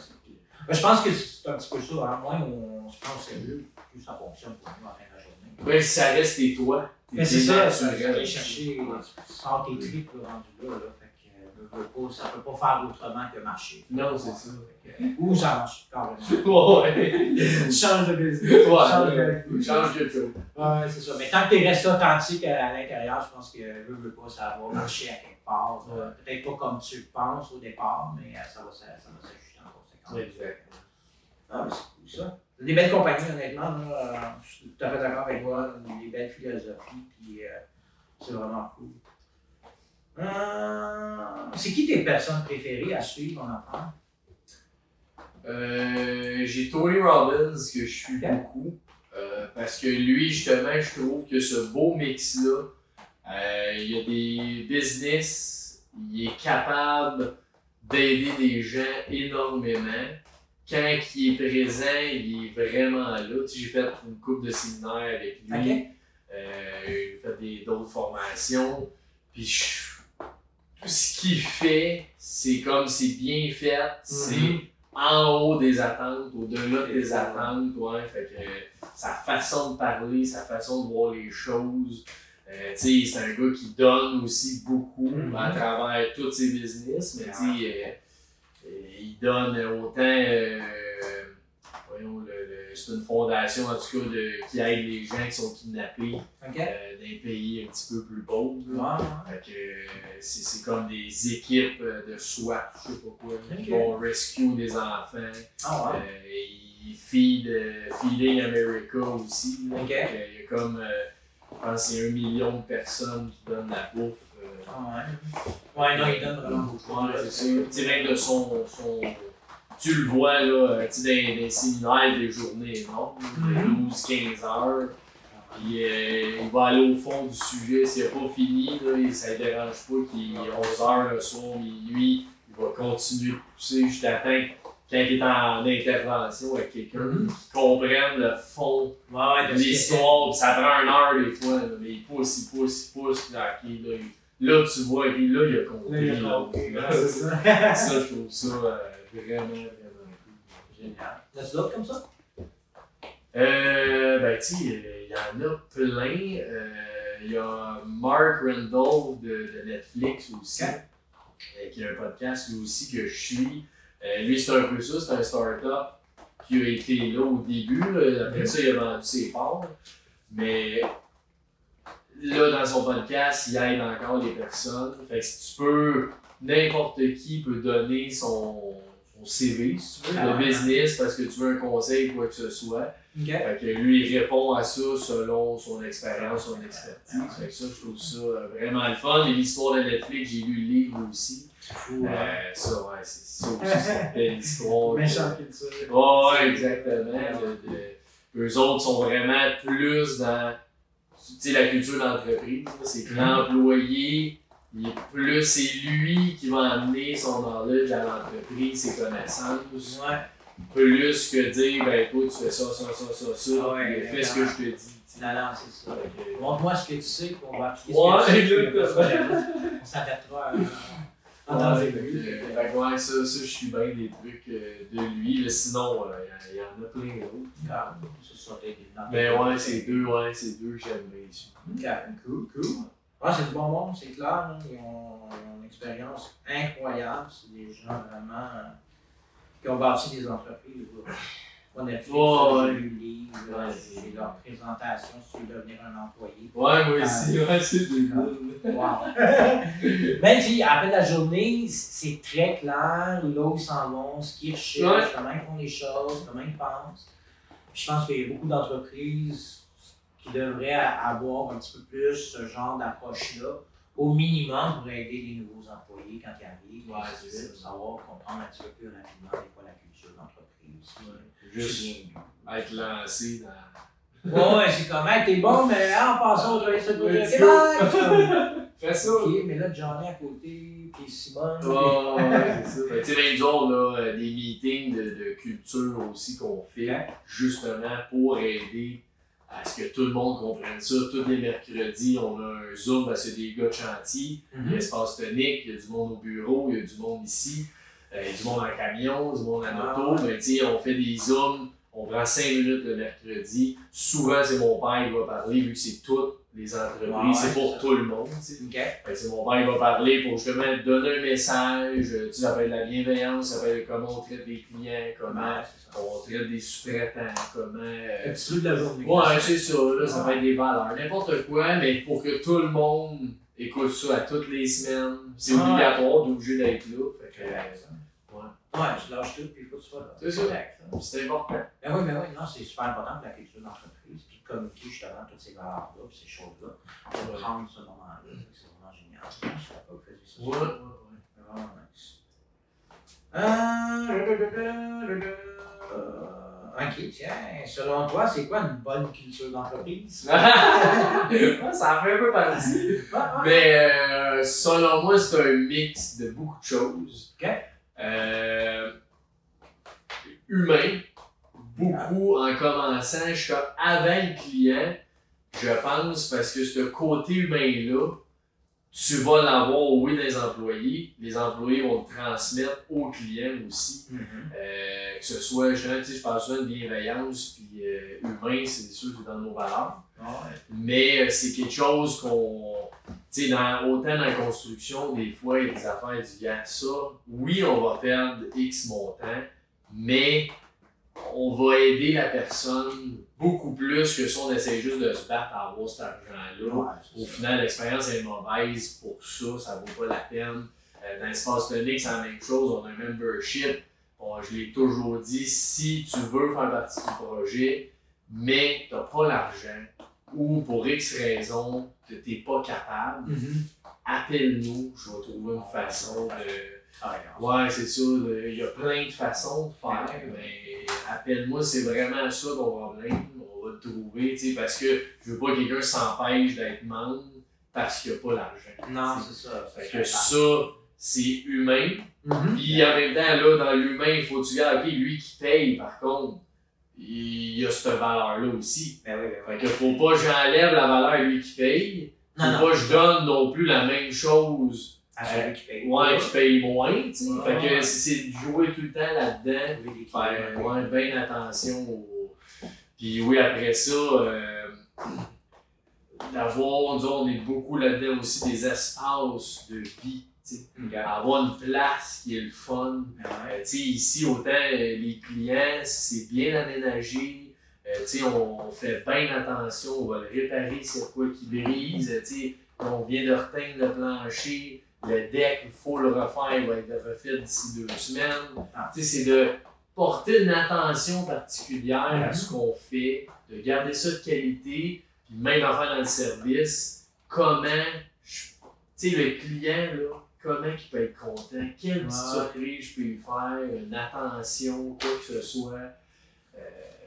Ben, je pense que c'est un petit peu ça. Hein. Moins on se prend au sérieux, plus ça fonctionne pour nous en fin de la journée. Si ça reste tes toi. Mais c'est ça, tu aller chercher, tu sors tes tripes rendu là. là fait que, euh, pas, ça peut pas faire autrement que marcher. Non, c'est ça. Que, Ou ça marche, carrément. Ouais. tu changes de business. tu changes de change chose. Ouais, c'est ça. Mais tant que tu restes authentique à, à l'intérieur, je pense que veux, veux pas, ça va marcher à quelque part. Ouais. Peut-être pas comme tu le penses au départ, mais euh, ça va, ça, ça va s'ajuster Ah, mais c'est cool ça. Des belles compagnies, honnêtement. Là, je suis tout à fait d'accord avec toi. Des belles philosophies, puis euh, c'est vraiment cool. Euh, c'est qui tes personnes préférées à suivre en affaires? Euh, j'ai Tony Robbins que je suis beaucoup. euh, parce que lui, justement, je trouve que ce beau mix-là, euh, il y a des business, il est capable d'aider des gens énormément. Quand il est présent, il est vraiment là. Tu sais, J'ai fait une couple de séminaires avec lui. Ok. Euh, j'ai fait des- d'autres formations. Puis je- tout ce qu'il fait, c'est comme c'est bien fait. C'est Mhm. en haut des attentes, au-delà des attentes. Ouais, fait que euh, sa façon de parler, sa façon de voir les choses. Euh, c'est un gars qui donne aussi beaucoup Mhm. à travers tous ses business, mais euh, euh, il donne autant. voyons, c'est une fondation en tout cas de, qui aide les gens qui sont kidnappés des pays un petit peu plus que euh, c'est comme des équipes de SWAT, je sais pas quoi, qui vont rescue des enfants. Ah ouais. Euh, ils feed, Feeding America aussi. que Il y a comme, euh, que c'est un million de personnes qui donnent la bouffe. euh, Ah ouais. Ouais, non, il donne vraiment beaucoup. Ouais, c'est ça. Tu sais, même de son, son. Tu le vois, là, euh, tu sais, dans des séminaires, des journées énormes, Mhm. 12-15 heures. Puis euh, il va aller au fond du sujet. S'il n'a pas fini, là, et ça ne dérange pas qu'il est 11 heures le soir, minuit. Il va continuer de pousser jusqu'à temps quand il est en intervention avec quelqu'un Mhm. qui comprenne le fond Ouais, de l'histoire. Puis ça prend une heure des fois, là, mais il pousse, il pousse, il pousse. Puis là, là, il- là, tu vois, et là, il a compris. Là, il a là. compris. Là, ça. ça, je trouve ça euh, vraiment, vraiment. Génial. T'as-tu d'autres comme ça? Euh, ben, tu sais, euh, il y en a plein. Euh, Il y a Mark Randall de, de Netflix aussi, qui a un podcast lui aussi que je suis. Euh, lui, c'est un peu ça, c'est un start-up qui a été là au début. Après ça, il a vendu ses parts. Mais là, dans son podcast, il aide encore les personnes. Fait que si tu peux, n'importe qui peut donner son, son CV, si tu veux, Ah de ouais. business parce que tu veux un conseil, quoi que ce soit. Fait que lui, il répond à ça selon son expérience, son expertise. Fait que ça, je trouve ça euh, vraiment le fun. Et l'histoire de Netflix, j'ai lu le livre aussi. Fou, hein. Euh, ça, ouais, c'est ça aussi, c'est une belle histoire. Méchant culture. Ouais, exactement. De, de- eux autres sont vraiment plus dans la culture d'entreprise. C'est que Mhm. l'employé, il plus, c'est lui qui va amener son knowledge à l'entreprise, ses connaissances. Ouais. Plus que dire, ben toi, tu fais ça, ça, ça, ça, ça, Ah ouais, fais ce que je te dis. Non, non, c'est ça. Que- Montre-moi ce que tu sais, puis on va appliquer Ouais, ce que tu sais. On s'adaptera à. dans Ouais, fait fait que ouais, ça, ça, je suis bien des trucs euh, de lui. là. Sinon, euh, il y, en a plein d'autres. Ah, ça, ça, Mais ouais, buts. c'est deux, ouais, c'est deux que j'aime bien ici. Cool, cool. Ah, c'est du bon monde, c'est clair. hein. Ils, ont, ils ont une expérience incroyable. C'est des gens vraiment euh, qui ont bâti des entreprises. là. Ouais, j'ai lu le livre, j'ai leur présentation si tu veux devenir un employé. Ouais, moi aussi, ouais, c'est débile. Wow. Même si à la journée, c'est très clair là où ils s'en vont, ce qu'ils recherchent, Ouais. comment ils font les choses, comment ils pensent. Puis je pense qu'il y a beaucoup d'entreprises qui devraient avoir un petit peu plus ce genre d'approche-là, au minimum pour aider les nouveaux employés quand ils arrivent. Ouais, de savoir comprendre un petit peu plus rapidement c'est quoi la culture d'entreprise. Juste C'est bien. être lancé dans. Ouais, ouais, c'est comme, hey, t'es bon, mais en passant, on Let's Ok, go. bye! Fais ça! Ok, mais là, Johnny à côté, puis qui Simone. Ah, ouais, c'est ça. Ben, tu sais, même autres, là, euh, des meetings de, de culture aussi qu'on fait, Ouais. justement pour aider à ce que tout le monde comprenne ça. Tous les mercredis, on a un Zoom parce a des gars de chantier, Mhm. l'espace tonique, il y a du monde au bureau, il y a du monde ici, euh, il y a du monde en camion, du monde en Ah, auto. Ben, tu sais, on fait des Zooms, on prend 5 minutes le mercredi. Souvent, c'est mon père qui va parler, vu que c'est toutes les entreprises, Ouais, c'est pour tout le monde. tu sais. Ok. Fait que c'est mon père qui va parler pour justement donner un message. euh, Tu ça peut être la bienveillance, ça peut être comment on traite les clients, comment Ouais, on traite des sous-traitants, comment. euh, Un petit de la journée. Ouais, c'est ça, là, ça Ouais. être des valeurs, n'importe quoi, mais pour que tout le monde écoute ça à toutes les semaines, c'est Ouais. obligatoire, d'obligé d'être là. Fait que, Correct, ça. ouais. Ouais, tu lâches tout, puis C'est ça. correct, ça. c'est important. Ben oui, ben oui, non, c'est super important pour la culture d'entreprise, puis de communiquer justement toutes ces valeurs-là, puis ces choses-là, pour Ouais. prendre ce moment-là. C'est vraiment génial. Je savais pas que vous faisiez ça. Ouais, ouais, ouais. C'est vraiment nice. Euh, Ok, tiens, selon toi, c'est quoi une bonne culture d'entreprise? Ça en fait un peu partie. Mais euh, selon moi, c'est un mix de beaucoup de choses. Ok. Euh, humain, beaucoup en commençant, comme avant le client, je pense, parce que ce côté humain-là, tu vas l'avoir, oui, des employés. Les employés vont le transmettre aux clients aussi. Mhm. Euh, que ce soit, je, tu sais, je parle souvent de bienveillance, puis euh, humain, c'est sûr que c'est dans nos valeurs. Ouais. Mais euh, c'est quelque chose qu'on. Tu sais, dans, autant dans la construction, des fois, il y a des affaires du gars. Ça, oui, on va perdre X montant, mais on va aider la personne beaucoup plus que si on essaie juste de se battre à avoir cet argent-là. Ouais, Au final, l'expérience est mauvaise pour ça, ça vaut pas la peine. Euh, dans l'espace tonique, c'est la même chose, on a un membership. Bon, je l'ai toujours dit, si tu veux faire partie du projet, mais tu n'as pas l'argent, ou pour X raison que tu n'es pas capable, Mhm. appelle-nous, je vais trouver une façon de. Ah. Ouais, c'est ça, de- il y a plein de façons de faire, mais appelle-moi, c'est vraiment ça ton problème, on va trouver, tu sais, parce que je veux pas que quelqu'un s'empêche d'être membre parce qu'il n'y a pas l'argent. Non, c'est ça. Fait que ça, c'est humain. Mhm. Puis en même temps, là, dans l'humain, il faut que tu gardes, ok, lui qui paye, par contre, il y a cette valeur-là aussi. Ben oui, ben oui. Fait que faut pas que j'enlève la valeur à lui qui paye. Faut Non, non. pas que je donne non plus la même chose Qui paye. Ouais, qui paye moins, tu sais. Fait que c'est c'est de jouer tout le temps là-dedans. Des Faire ouais, bien attention au. Puis oui, après ça, euh, d'avoir, nous on est beaucoup là-dedans aussi des espaces de vie. Ok. Avoir une place qui est le fun. Euh, tu sais, ici, autant euh, les clients, si c'est bien aménagé, euh, tu sais, on, on fait bien attention, on va le réparer s'il y a quoi qui brise, tu sais, on vient de reteindre le plancher, le deck, il faut le refaire, il va être refait d'ici deux semaines. Ah. Tu sais, c'est de porter une attention particulière à ce qu'on fait, de garder ça de qualité, puis même en faire dans le service, comment, tu sais, le client, là, comment il peut être content, quelle petite surprise je peux lui faire, une attention, quoi que ce soit. Euh,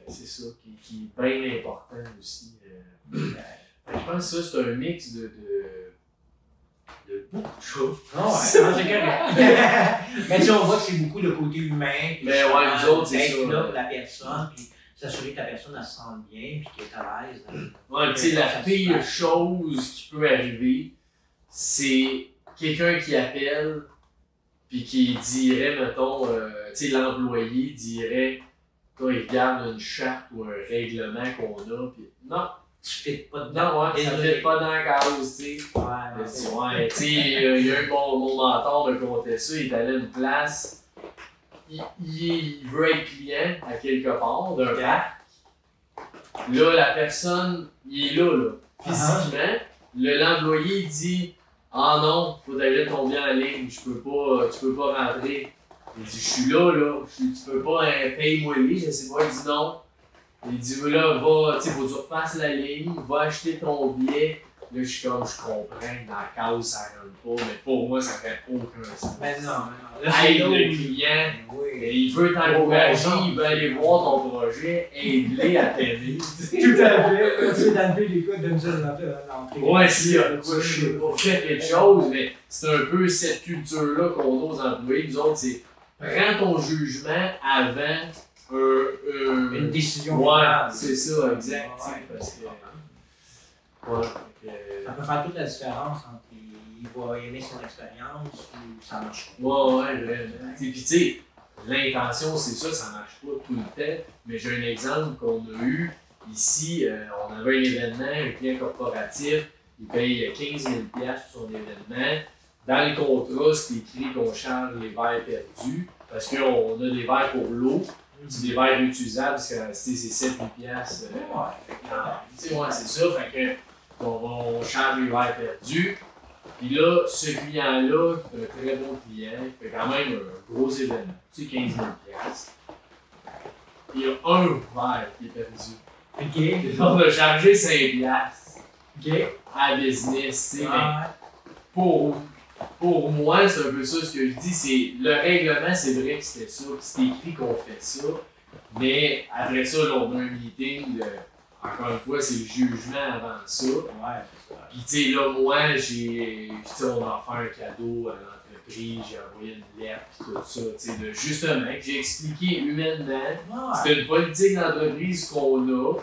c'est ça qui, qui est bien important aussi. euh. Que je pense que ça, c'est un mix de, de, de beaucoup de choses. Non, ouais, c'est correct. Mais tu sais, on voit que c'est beaucoup le côté humain. Mais ouais, nous autres, c'est ça, là pour la personne, puis s'assurer que la personne elle se sente bien, puis qu'elle est à l'aise. Ouais, tu sais, la pire chose qui peut arriver, c'est quelqu'un qui appelle, puis qui dirait, mettons, euh, tu sais, l'employé dirait, toi, il regarde une charte ou un règlement qu'on a, puis non, Tu fais pas dedans. non, ouais, ça Désolé. fait pas dans la case, tu sais. Ouais, dit, c'est- ouais, tu sais, euh, il y a un mon, mon mentor me contait ça, il est allé à une place, il, il- veut être client à quelque part d'un parc. Là, la personne, il est là, là, physiquement. Le l'employé il dit Ah non, faut aller ton bien en ligne, je peux pas, tu peux pas rentrer. Il dit Je suis là, là, tu peux pas, hein, paye-moi lui, je sais pas. Il dit non. Il dit là, va, tu sais, faut que tu refasses la ligne, va acheter ton billet, Là, je suis comme, je comprends que dans la case, ça rentre pas, mais pour moi, ça fait aucun sens. Mais non, mais non. Aide le client, Oui. et il veut t'encourager, il veut aller voir ton projet, aide-les à t'aider. Tout à fait. Tu sais, dans le pays des cas, donne ça dans l'entrée. Ouais, si, je sais pas, fait quelque chose, mais c'est un peu cette culture-là qu'on a aux employés. Nous autres, c'est prends ton jugement avant un- Une décision Ouais, finale. c'est ça, exact. Ouais. Parce que. Ouais, fait que- Ça peut faire toute la différence entre il va aimer son expérience ou ça marche pas. Ouais, ouais, Puis, tu sais, l'intention, c'est ça, ça marche pas tout le temps. Mais j'ai un exemple qu'on a eu ici. euh, on avait un événement, un client corporatif, il paye 15 000 pour son événement. Dans le contrat, c'est écrit qu'on charge les verres perdus parce qu'on a des verres pour l'eau. C'est des verres réutilisables parce que c'est 7 000 piastres, euh, Ouais. c'est ça. Fait que, on, on charge les verres perdus. Puis là, ce client-là, qui est un très bon client, il fait quand même un gros événement. Tu sais, 15 000 piastres. Il y a un verre qui est perdu. Ok. On a chargé 5 piastres Ok. à business, tu sais. pour, pour moi, c'est un peu ça ce que je dis. C'est le règlement, c'est vrai que c'était ça, c'est écrit qu'on fait ça. Mais après ça, là, on a un meeting. de- encore une fois, c'est le jugement avant ça. Ouais. Puis, tu sais, là, moi, j'ai. On va faire un cadeau à l'entreprise, j'ai envoyé une lettre, puis tout ça. Tu sais, de- justement, j'ai expliqué humainement. Ouais. C'est une politique d'entreprise qu'on a,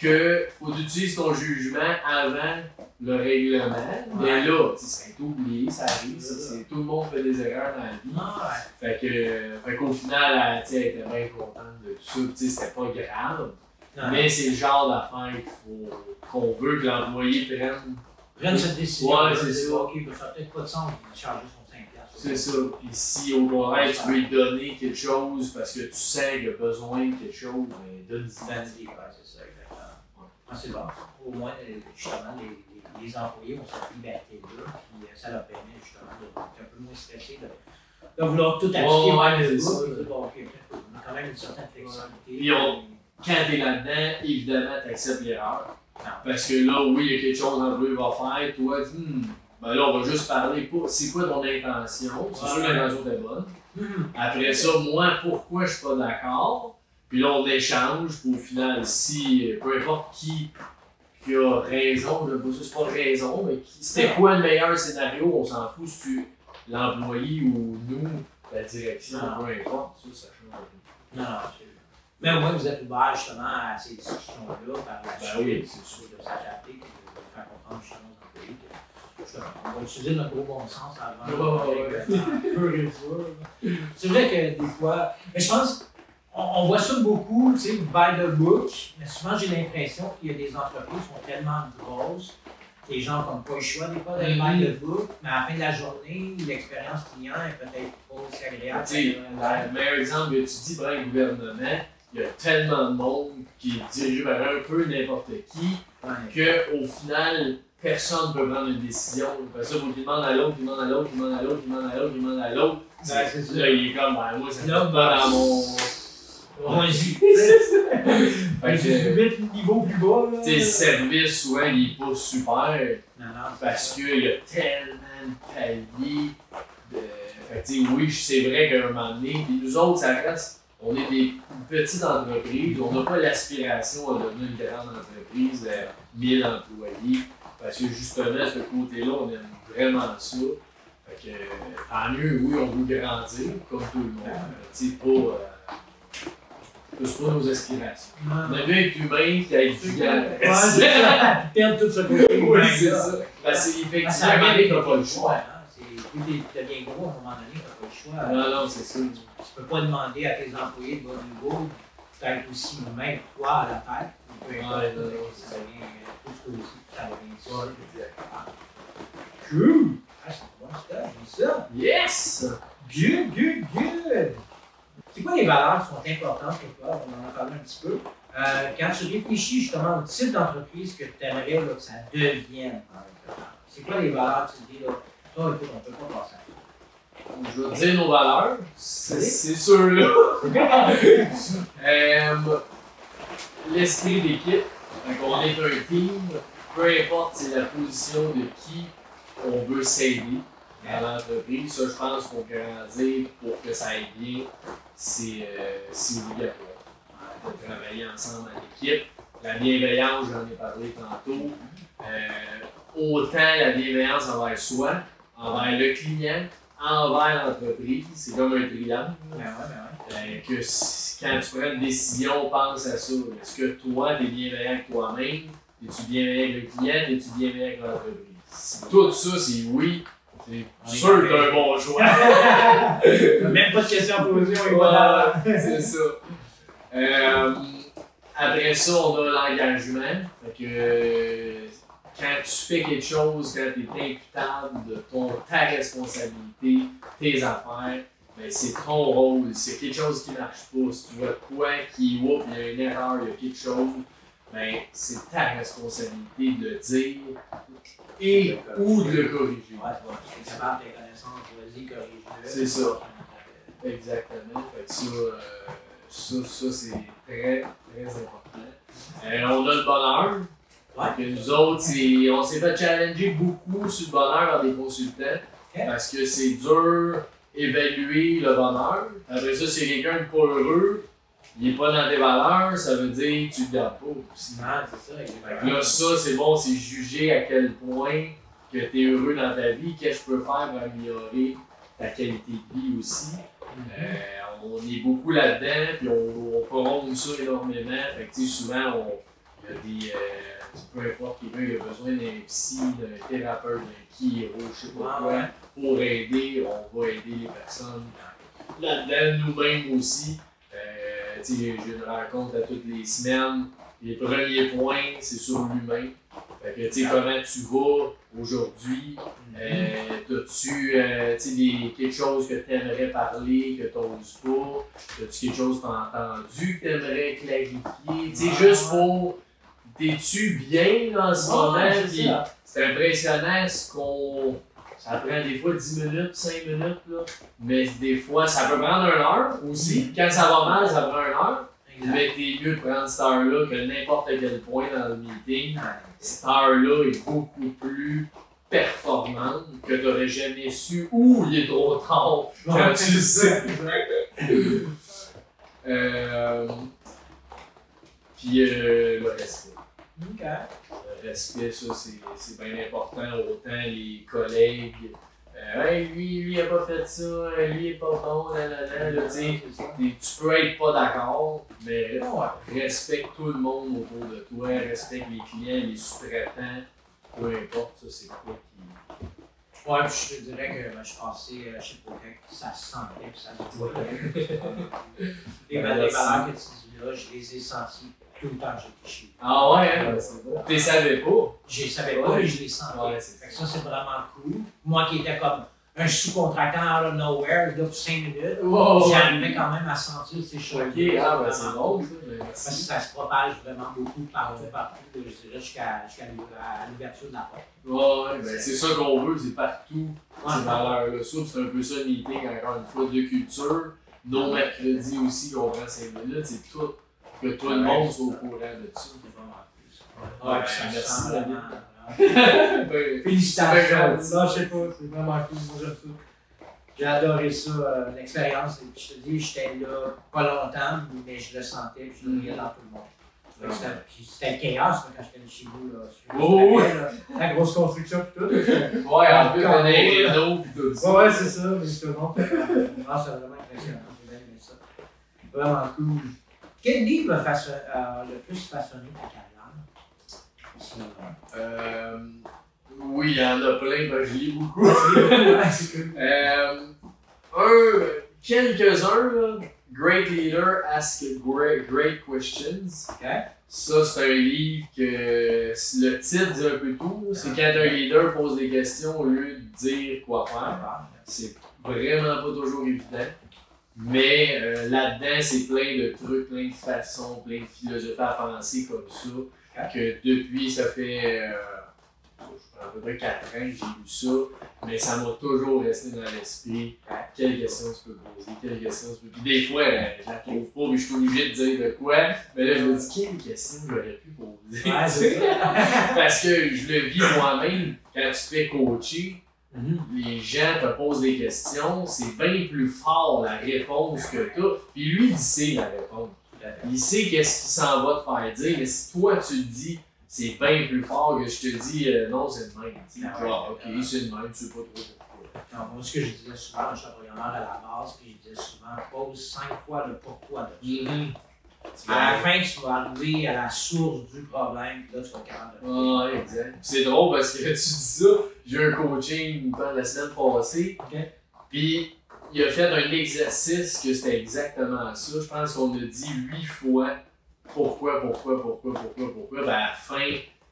que faut utiliser ton jugement avant le règlement. Mais là, sais, c'est oublié, ça arrive, ça, c'est- tout le monde fait des erreurs dans la vie. Ouais. Fait que, fait qu'au final, elle, était bien contente de tout ça, c'était pas grave. Mais c'est le genre d'affaire qu'il faut, qu'on veut que l'employé prenne. Prenne cette décision. Ouais, c'est ça. Ok, ça fait peut-être pas de sens de charger son 5 piastres. C'est ça. Puis si au contraire, tu veux lui donner quelque chose parce que tu sais qu'il a besoin de quelque chose, ben donne-y. Ouais, c'est ça, exactement. Ouais, c'est bon. Au moins, euh, justement, les, les, employés ont cette liberté-là, puis euh, ça leur permet justement d'être un peu moins stressés, de, de vouloir tout appliquer ouais, c'est ça. bon, ok, on a quand même une certaine flexibilité. Puis on- Quand t'es là-dedans, évidemment, t'acceptes l'erreur. Non. Parce que là, oui, il y a quelque chose l'employé va faire, toi, tu dis, Hmm, ben là, on va juste parler, pas, c'est quoi ton intention? C'est sûr que l'intention est bonne. Mhm. Après ça, moi, pourquoi je suis pas d'accord? Puis là, on échange, puis au final, si, peu importe qui, qui a raison, ça, c'est pas raison, mais qui- c'était quoi le meilleur scénario, on s'en fout si tu l'employé ou nous, la direction, peu importe, ça, ça change. Non, non, absolument. Mais au moins, vous êtes ouvert justement à ces discussions-là par la Ben suite, oui, c'est sûr, de s'adapter et de faire comprendre justement aux employés que on va utiliser notre gros bon sens avant de dur. C'est vrai que des fois, mais je pense, on, on voit ça beaucoup, tu sais, by the book, mais souvent j'ai l'impression qu'il y a des entreprises qui sont tellement grosses que les gens n'ont pas le choix des fois d'aller by the book, mais à la fin de la journée, l'expérience client est peut-être pas aussi agréable. Tu sais, le meilleur exemple que tu dis, par le gouvernement, il y a tellement de monde qui est dirigé vers un peu n'importe qui, qu'au final, personne ne peut prendre une décision. Parce que qu'il demande à l'autre, demande à l'autre, demande à l'autre, demande à l'autre, demande à l'autre. C'est ça. Il est comme, ben, moi, ça fait pas dans mon. Ouais, Fait que, vite le niveau plus bas, là. tu sais, le service, souvent, il est pas super. Non, non, parce qu'il y a tellement de paliers. De... Fait que, oui, c'est vrai qu'à un moment donné, puis nous autres, ça reste, on est des petites entreprises, on n'a pas l'aspiration à devenir une grande entreprise de 1000 employés, parce que justement, ce côté-là, on aime vraiment ça. Fait que, tant mieux, oui, on veut grandir, comme tout le monde, mais tu sais, pas. Euh, nos aspirations. On aime bien être humain et être gigant. Ouais, c'est ça. Perdre tout ce côté. Oui, c'est ça. Parce que Ça effectivement, arrive t'as pas le choix. C'est- Plus tu deviens gros, à un moment donné, t'as pas le choix. Non, non, c'est ça. Tu peux pas demander à tes employés de bon niveau d'être aussi humain que toi à la tête. Peu importe, ça devient tout ce que aussi, ça devient ça. Exact. Cool! Ah, c'est bon j'ai ça. Yes! Good, good, good! C'est quoi les valeurs qui sont importantes pour toi? On en a parlé un petit peu. Euh, quand tu réfléchis justement au type d'entreprise que tu aimerais là, que ça devienne, c'est quoi les valeurs que tu te dis là? Toi, écoute, on peut pas passer à Je vais dire nos valeurs. C'est c'est sûr-là. Euh, L'esprit d'équipe. On est un team. peu importe c'est la position de qui on veut s'aider dans l'entreprise, ça je pense qu'on peut dire pour que ça aille bien, c'est euh, obligatoire. De travailler ensemble en équipe. La bienveillance, j'en ai parlé tantôt. Euh, autant la bienveillance envers soi, envers le client, envers l'entreprise, c'est comme un triangle. Ben ouais, ben ouais. Euh, que si- quand tu prends une décision, pense à ça. Est-ce que toi, tu es bienveillant avec toi-même? Es-tu bienveillant avec le client? Es-tu bienveillant avec l'entreprise? Si tout ça, c'est oui, sûr que correct. t'as un bon choix. Même pas de questions à poser, on c'est ça. Euh, après ça, on a l'engagement. Fait que quand tu fais quelque chose, quand tu es imputable de ton, ta responsabilité, tes affaires, ben c'est ton rôle. C'est quelque chose qui marche pas. Si tu vois quoi qui, oups, il y a une erreur, il y a quelque chose, ben c'est ta responsabilité de dire et ou de le corriger. Ouais, tu vois, tu es capable de tes connaissances, vas-y, corrige-le. C'est ça. Exactement. Fait que ça, euh, ça, ça c'est très, très important. Euh, on a le bonheur. Ouais. Que nous autres, c'est- on s'est fait challenger beaucoup sur le bonheur par des consultants. Parce que c'est dur évaluer le bonheur. Après ça, si quelqu'un n'est pas heureux, il n'est pas dans tes valeurs, ça veut dire que tu ne le gardes pas aussi. Non, c'est ça, Fait que exactement. là, ça, c'est bon, c'est juger à quel point que tu es heureux dans ta vie, qu'est-ce que je peux faire pour améliorer ta qualité de vie aussi. Euh, on est beaucoup là-dedans, puis on, on ça énormément. Fait que, souvent, on, il y a des. euh, peu importe, quelqu'un a besoin d'un psy, d'un thérapeute, d'un chiro, je sais pas quoi, ouais. pour aider, on va aider les personnes. Là-dedans, nous-mêmes aussi. Euh, j'ai une rencontre à toutes les semaines. Les premiers points, c'est sur l'humain. Fait que, tu sais, comment tu vas aujourd'hui, euh, T'as-tu euh, tu sais, des- quelque chose que tu aimerais parler, que tu n'oses pas? T'as-tu quelque chose que entendu que tu aimerais clarifier? Tu sais, juste pour. T'es-tu bien dans ce moment? C'est impressionnant ce qu'on. Ça prend des fois 10 minutes, 5 minutes, là. Mais des fois, ça peut prendre une heure aussi. Quand ça va mal, ça prend une heure. Exact. Mais t'es mieux de prendre cette heure-là que n'importe quel point dans le meeting cette heure-là est beaucoup plus performante que tu n'aurais jamais su ou il est trop tard quand tu le sais. Euh, puis euh, le respect. Ok. Respect, ça, c'est, bien important. Autant les collègues, euh, hey, lui, lui, il a pas fait ça, lui, il est pas bon, là, là, là, là, tu sais. Peux être pas d'accord, mais respecte tout le monde autour de toi, respecte les clients, les sous-traitants, peu importe, ça c'est quoi qui. Ouais, je te dirais que ben, je passais euh, chez Pocket, ça se sentait, puis ça se voyait. Les valeurs que tu dis là, je les ai senties tout le temps j'étais chez vous. Ah ouais, hein? c'est bon. Tu les savais pas? Je les savais pas, mais je les sentais. Ouais, Fait que ça, c'est vraiment cool. Moi qui étais comme un sous-contractant out of nowhere, là, pour 5 minutes, Wow! j'arrivais quand même à sentir ces choses. Ok, ah ben c'est ben, Parce que ça se propage vraiment beaucoup partout, partout, jusqu'à l'ouverture de la porte. Ouais, ben c'est ça qu'on veut, c'est partout, Ouais. ces valeurs-là. C'est un peu ça le meeting, encore une fois, de culture. Nos mercredis aussi, qu'on prend 5 minutes, c'est tout. Que tout le monde soit au courant de ça. Ça merci, David. Félicitations. Non, je sais pas, c'est vraiment cool, moi j'aime ça. J'ai adoré ça, euh, l'expérience. Et je te dis, j'étais là pas longtemps, mais je le sentais, puis je le voyais dans tout le monde. C'était- le chaos là, quand j'étais chez vous. Là, sur- Oh, oui. La grosse construction et tout. Ouais, en plus, on les rénaux pis tout ça. Ouais, ouais, c'est ça, mais tout le monde. c'est vraiment impressionnant. J'ai bien aimé ça. Vraiment cool. Quel livre a a le plus façonné ta carrière? Euh, oui, il y en a plein, ben, je lis beaucoup. c'est cool. Euh, un, quelques-uns. Great Leader Ask Great, great Questions. Ça, c'est un livre que le titre dit un peu tout. C'est quand un leader pose des questions au lieu de dire quoi faire? C'est vraiment pas toujours évident. Mais euh, là-dedans, c'est plein de trucs, plein de façons, plein de philosophies à penser comme ça. Que depuis, ça fait euh, à peu près 4 ans que j'ai lu ça, mais ça m'a toujours resté dans l'esprit. Quelle question tu peux poser, quelle question tu peux. Puis des fois, euh, je la trouve pas, mais je suis obligé de dire de quoi. Mais là, je me dis, quelle question j'aurais pu poser? Ouais. Parce que je le vis moi-même, quand tu te fais coacher, Mhm. les gens te posent des questions, c'est bien plus fort la réponse que toi. Puis lui, il sait la réponse. Il sait qu'est-ce qu'il s'en va te faire dire, mais si toi tu le dis, c'est bien plus fort que je te dis euh, non, c'est le même. Ah ouais, ok, c'est le même, tu sais pas trop pourquoi. Non, moi, ce que je disais souvent, je suis un programmeur à la base, puis je disais souvent, pose cinq fois le pourquoi de ça. Mhm. À la fin, tu vas arriver à la source du problème, puis là, tu vas être capable de Ah, exact. C'est drôle parce que tu dis ça, j'ai eu un coaching pendant la semaine passée, Ok. puis il a fait un exercice que c'était exactement ça. Je pense qu'on a dit huit fois pourquoi, pourquoi, pourquoi, pourquoi, pourquoi. Ben, à la fin,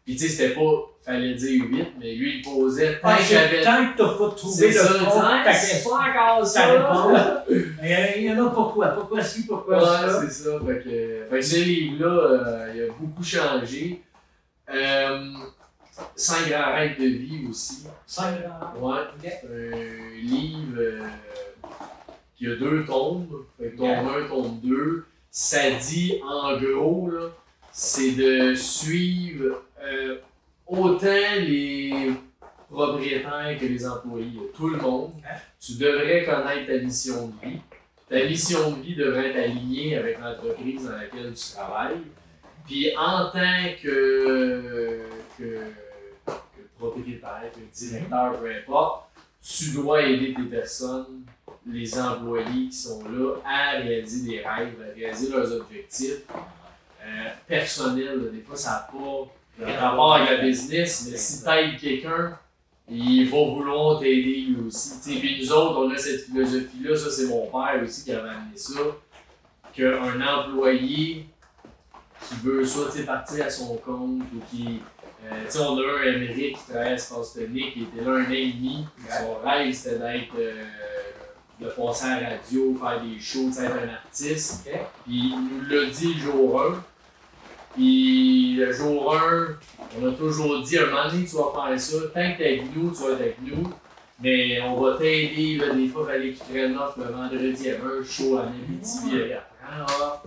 puis tu sais, c'était pas, fallait dire 8, mais lui, il posait tant que j'avais. tant que t'as pas trouvé le ça, fond, ta question, pas encore ça répond. Mais il y en a pourquoi, pourquoi ci, pourquoi Ouais, ça. c'est ça. Fait que, fait que ce livre-là, euh, il a beaucoup changé. Euh, 100 grands règles de vie aussi. Cinq grands. Ouais. Ok. C'est un livre euh, qui a deux tomes. Fait que tome 1, tome 2. Ça dit, en gros, là, c'est de suivre euh, autant les propriétaires que les employés, tout le monde. Ouais. Tu devrais connaître ta mission de vie. Ta mission de vie devrait être alignée avec l'entreprise dans laquelle tu travailles. Puis en tant que, que, que propriétaire, que directeur, peu importe, tu dois aider tes personnes, les employés qui sont là, à réaliser des rêves, à réaliser leurs objectifs euh, personnels. Des fois, ça n'a pas rapport avec la business, mais si tu aides quelqu'un, il va vouloir t'aider lui aussi. Tu sais, Puis nous autres, on a cette philosophie-là, ça c'est mon père aussi qui avait amené ça, qu'un employé qui veut soit partir à son compte ou qui. euh, on a un Émeric qui travaille à Espace Tonique, qui était là un an et demi. Son rêve c'était d'être. euh, de passer à la radio, faire des shows, être un artiste. Ok. Puis il nous l'a dit le jour 1. Puis le jour 1, on a toujours dit, un moment donné, tu vas faire ça. Tant que t'es avec nous, tu vas être avec nous. Mais on va t'aider. là, Des fois, il fallait qu'il prenne off le vendredi. Il y avait un show à Abitibi. Il off.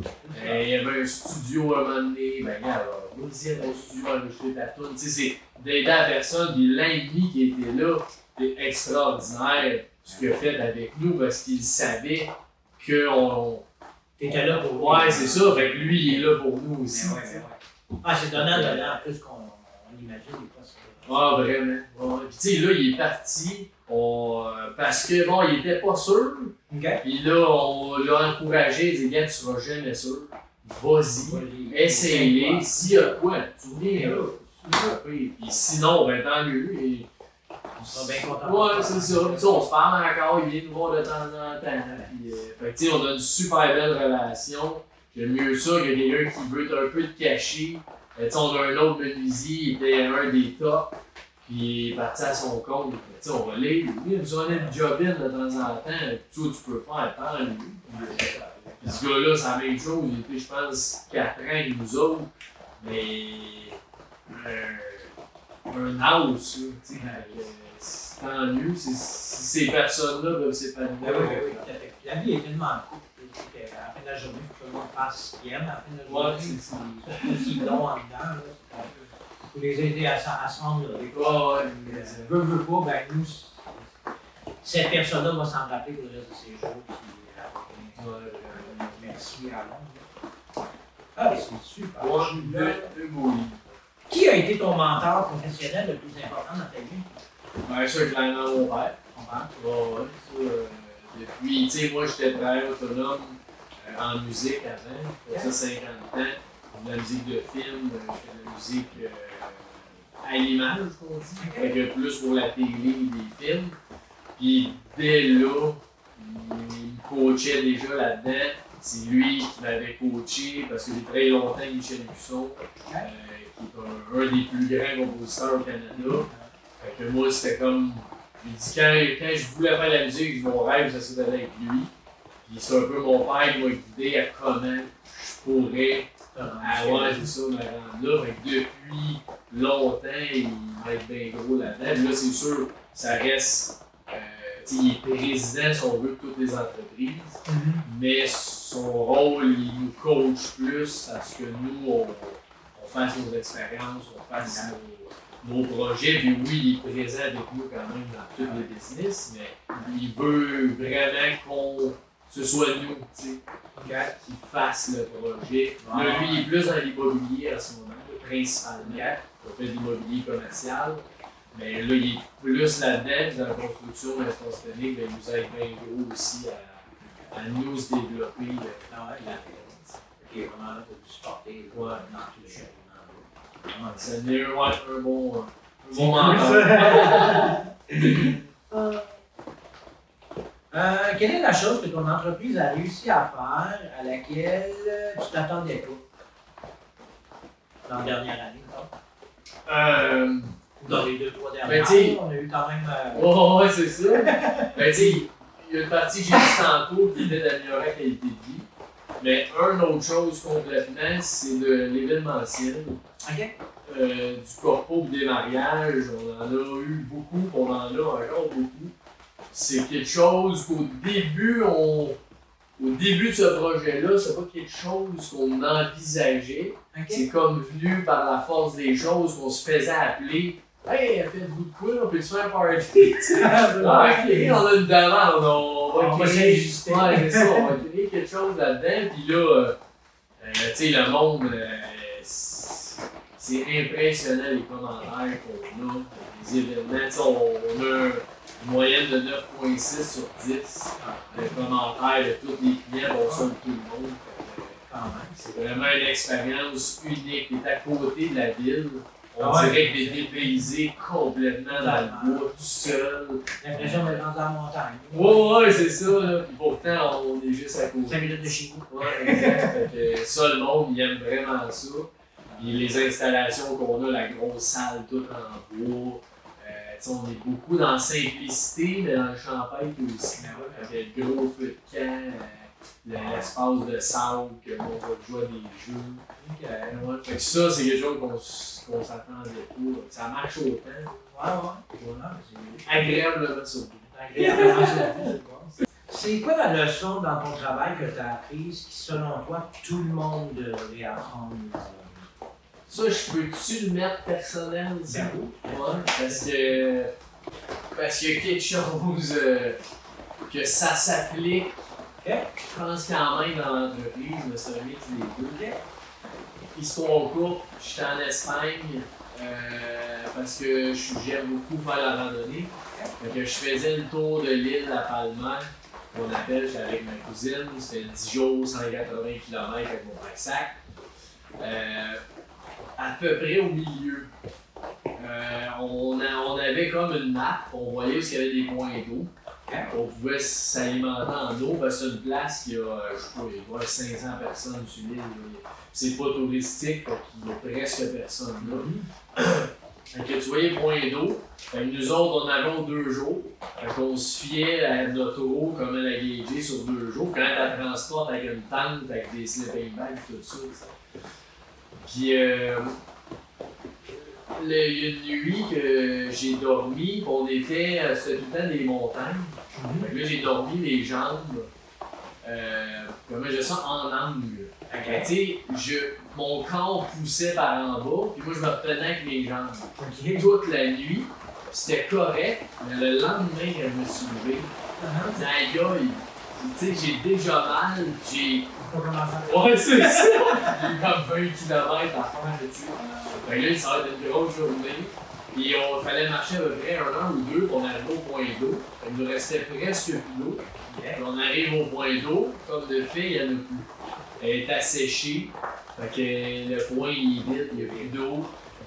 Euh, il y avait un studio à un moment donné. Ben, regarde, va aussi à studio enregistrer ta tune. Tu sais, c'est d'aider la personne. Puis l'ennemi qui était là, c'était extraordinaire ce qu'il a fait avec nous parce qu'il savait qu'on. T'étais là pour Ouais, c'est ça. Fait que lui, il est là pour nous aussi. Ouais, ouais. Ah, c'est donnant, donnant, plus qu'on on imagine des fois. Ah, vraiment. Ouais. Puis, tu sais, là, il est parti. On, euh, parce que, bon, il était pas sûr. Ok. Puis là, on l'a encouragé. Il dit, gars, tu seras jamais sûr. Vas-y. Essaye-les. S'il y a quoi, tu viens là. Puis sinon, ben tant mieux. Et... On. Ouais, c'est ça. Puis, on se parle encore, il vient nous voir de temps en temps. Puis, euh, fait que, on a une super belle relation. J'aime mieux ça que quelqu'un qui veut un peu de cacher. Euh, on a un autre menuisier, il était un des tops. Puis il est parti à son compte. On va l'aider. Il nous a le job-in de temps en temps. Tout tu peux faire, parle lui. Puis ce gars-là, c'est la même chose. Il était, je pense, 4 ans avec nous autres. Mais. euh, un house, là. tu sais, tant mieux. c'est- Si ces personnes-là peuvent s'épanouir. Ben oui, ben oui, tout à fait. Puis La vie est tellement courte. qu'à la fin de la journée, il faut que tout le monde fasse ce qu'il aime à la fin de la journée. c'est ça. S'ils l'ont en dedans, là, faut les aider à, s'en- à se rendre là. Des fois, euh, veut, veut pas, ben nous, cette personne-là va s'en rappeler pour le reste de ses jours. Puis, euh, euh, merci à Londres. Ah, c'est super. Ouais, Je suis deux. Qui a été ton mentor professionnel le plus important dans ta vie? Ben, ça, clairement, mon père. On parle. Ouais, ouais, ça, euh, depuis, tu sais, moi, j'étais travailleur autonome euh, en musique avant. Ça 50 ans. De la musique de film, euh, je fais de la musique euh, à l'image, qu'on dit. Plus pour la télé, des films. Puis dès là, il me coachait déjà là-dedans. C'est lui qui m'avait coaché parce que j'ai très longtemps Michel Busson, euh, qui est un, des plus grands compositeurs au Canada. Fait que moi, c'était comme. Il dit quand, quand je voulais faire la musique, mon rêve, ça serait d'aller avec lui. Puis c'est un peu mon père qui m'a guidé à comment je pourrais. Ah ouais, c'est ça, me rendre là. Fait que depuis longtemps, il m'aide bien gros là-dedans. Là, c'est sûr, ça reste. Euh, il est président, si on veut, de toutes les entreprises. Mais son rôle, il nous coach plus à ce que nous, on, fasse nos expériences, on fasse nos, projets. Puis oui, il est présent avec nous quand même dans tous les business, mais il veut vraiment qu'on ce soit nous, tu sais, qui fasse le projet. Là, lui, il est plus dans l'immobilier à ce moment, principalement. On fait de l'immobilier commercial. Mais là, il est plus là-dedans, dans la construction de l'espace public, mais il nous aide bien gros aussi à, à nous développer euh, Ah la Ok, vraiment là pour vous supporter Ouais. dans tout le Ça ouais, un bon, un bon. Euh, quelle est la chose que ton entreprise a réussi à faire à laquelle tu t'attendais pas? Dans la dernière année, non? Euh, dans les deux, trois dernières Ben, années, on a eu quand même. euh, Ouais, ouais, c'est ça. ben, tu il y a une partie que j'ai dit tantôt qui était d'améliorer la qualité de vie. Mais une autre chose complètement, c'est de l'événementiel. Ok. Euh, du corpo des mariages, on en a eu beaucoup, on en a encore beaucoup. C'est quelque chose qu'au début, on. Au début de ce projet-là, c'est pas quelque chose qu'on envisageait. C'est comme venu par la force des choses qu'on se faisait appeler. Hey, faites-vous de quoi? On peut se faire party? Ah, ok, on a une demande, on va va créer. Ouais, c'est ça, on va créer quelque chose là-dedans. Puis là, euh, euh, tu sais, le monde, euh, c'est impressionnant les commentaires qu'on a, les événements. On, on a une moyenne de 9,6 sur 10 de commentaires de tous les clients, on sonne tout le monde. Fait que, Quand même. c'est vraiment une expérience unique. Tu à côté de la ville. On Ah ouais. dirait que tu es dépaysé complètement dans le bois, tout seul. L'impression d'être dans la montagne. Ouais, ouais, c'est ça. Là. Puis pourtant, on est juste à côté. 5 minutes de chez vous. Ouais, exact. Fait que ça, le monde, il aime vraiment ça. Puis les installations qu'on a, la grosse salle toute en bois. Euh, on est beaucoup dans la simplicité, mais dans le champagne aussi. Fait que le gros feu de camp, euh, le- l'espace de salle, que l'on va jouer à des jeux. Ok. Euh, ouais. Fait que ça, c'est quelque chose qu'on s- qu'on s'attendait pas. Ça marche autant. Ouais, ouais. C'est- Agréablement surtout. Agréablement surpris, je pense. C'est quoi la leçon dans ton travail que tu as apprise qui, selon toi, tout le monde devrait apprendre? Ça, je peux-tu le mettre personnel? Ben oui. Ouais, parce que. Parce qu'il y a quelque chose euh, que ça s'applique. Ok. Je pense quand même dans l'entreprise, mais c'est un mix des deux. Histoire courte, j'étais en Espagne euh, parce que j'aime beaucoup faire la randonnée. Je faisais le tour de l'île à Palma, qu'on appelle, j'étais avec ma cousine, c'était 10 jours, 180 km avec mon sac. Euh, à peu près au milieu. Euh, on, on avait comme une map, on voyait où il y avait des points d'eau. On pouvait s'alimenter en eau parce que c'est une place qui a, euh, je sais pas, il y avoir 500 personnes sur l'île. C'est pas touristique, fait qu'il y a presque personne là. Fait que tu voyais point d'eau. Nous autres, on aux deux jours. Fait qu'on se fiait à notre eau, comme elle a gagé sur deux jours. Quand elle transporte avec une tente, avec des sleeping bags, tout ça. ça. Puis, euh, le- il y a une nuit que j'ai dormi, puis on était, euh, c'était tout le temps des montagnes. Que là, j'ai dormi les jambes, euh, comment je sens, en angle. Je- mon corps poussait par en bas, puis moi, je me retenais avec mes jambes. Ok. Toute la nuit, c'était correct, mais le lendemain, quand je me suis levé, tu sais, j'ai déjà mal, j'ai Commencer Ouais, c'est ça! Il comme 20 km à faire, tu sais. Fait que là, ça va être une grosse journée. Puis on fallait marcher à peu près un an ou deux pour arriver au point d'eau. Qu'il nous restait presque plus d'eau. On arrive au point d'eau, comme de fait, il n'y en a plus. Elle est asséchée. Fait que le point il est vide, il n'y a plus d'eau.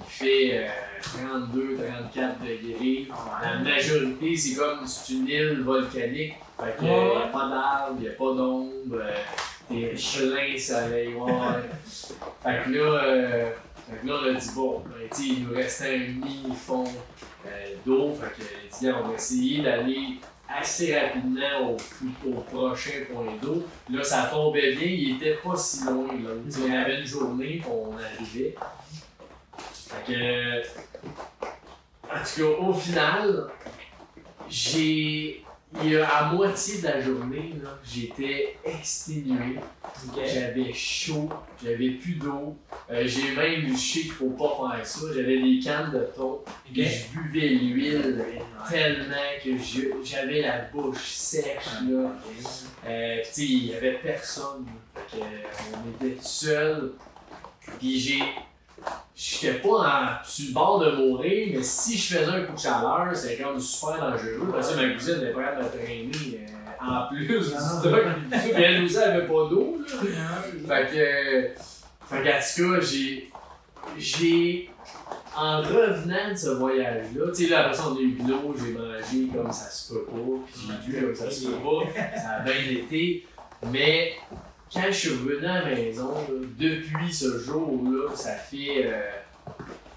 Il fait euh, 32, 34 degrés. La majorité, c'est comme c'est une île volcanique. Fait qu'il n'y a pas d'arbres, il n'y a pas d'ombre. euh, T'es plein soleil, ouais. fait que là, euh, fait que là, on a dit, bon, ben, il nous restait un mini-fond euh, d'eau. Fait que, il dit, on va essayer d'aller assez rapidement au, au prochain point d'eau. Là, ça tombait bien, il était pas si loin. Là. Tu sais, On avait une journée, puis on arrivait. Fait que, en tout cas, au final, j'ai il y a à moitié de la journée, là, j'étais exténué. J'avais chaud, j'avais plus d'eau. Euh, j'ai même, je sais qu'il faut pas faire ça. J'avais des cannes de thon. Ok. Et je buvais l'huile tellement que j'avais la bouche sèche. Là. Euh, il y avait personne. là. Fait que, euh, on était seul. Puis j'ai. J'étais pas en, sur le bord de mourir, mais si je faisais un coup de chaleur, c'était comme super dangereux. Parce que ma cousine était prête à me traîner euh, en plus du Ah. stock. Puis elle aussi, elle avait pas d'eau. là. Fait que. Fait qu'en tout cas, j'ai. J'ai. En revenant de ce voyage-là, tu sais, là, après ça, on a eu de l'eau, j'ai mangé comme ça se peut pas, puis j'ai bu comme ça se peut pas, ça a bien été. Mais quand je suis revenu à la maison, là, depuis ce jour-là, ça fait. euh,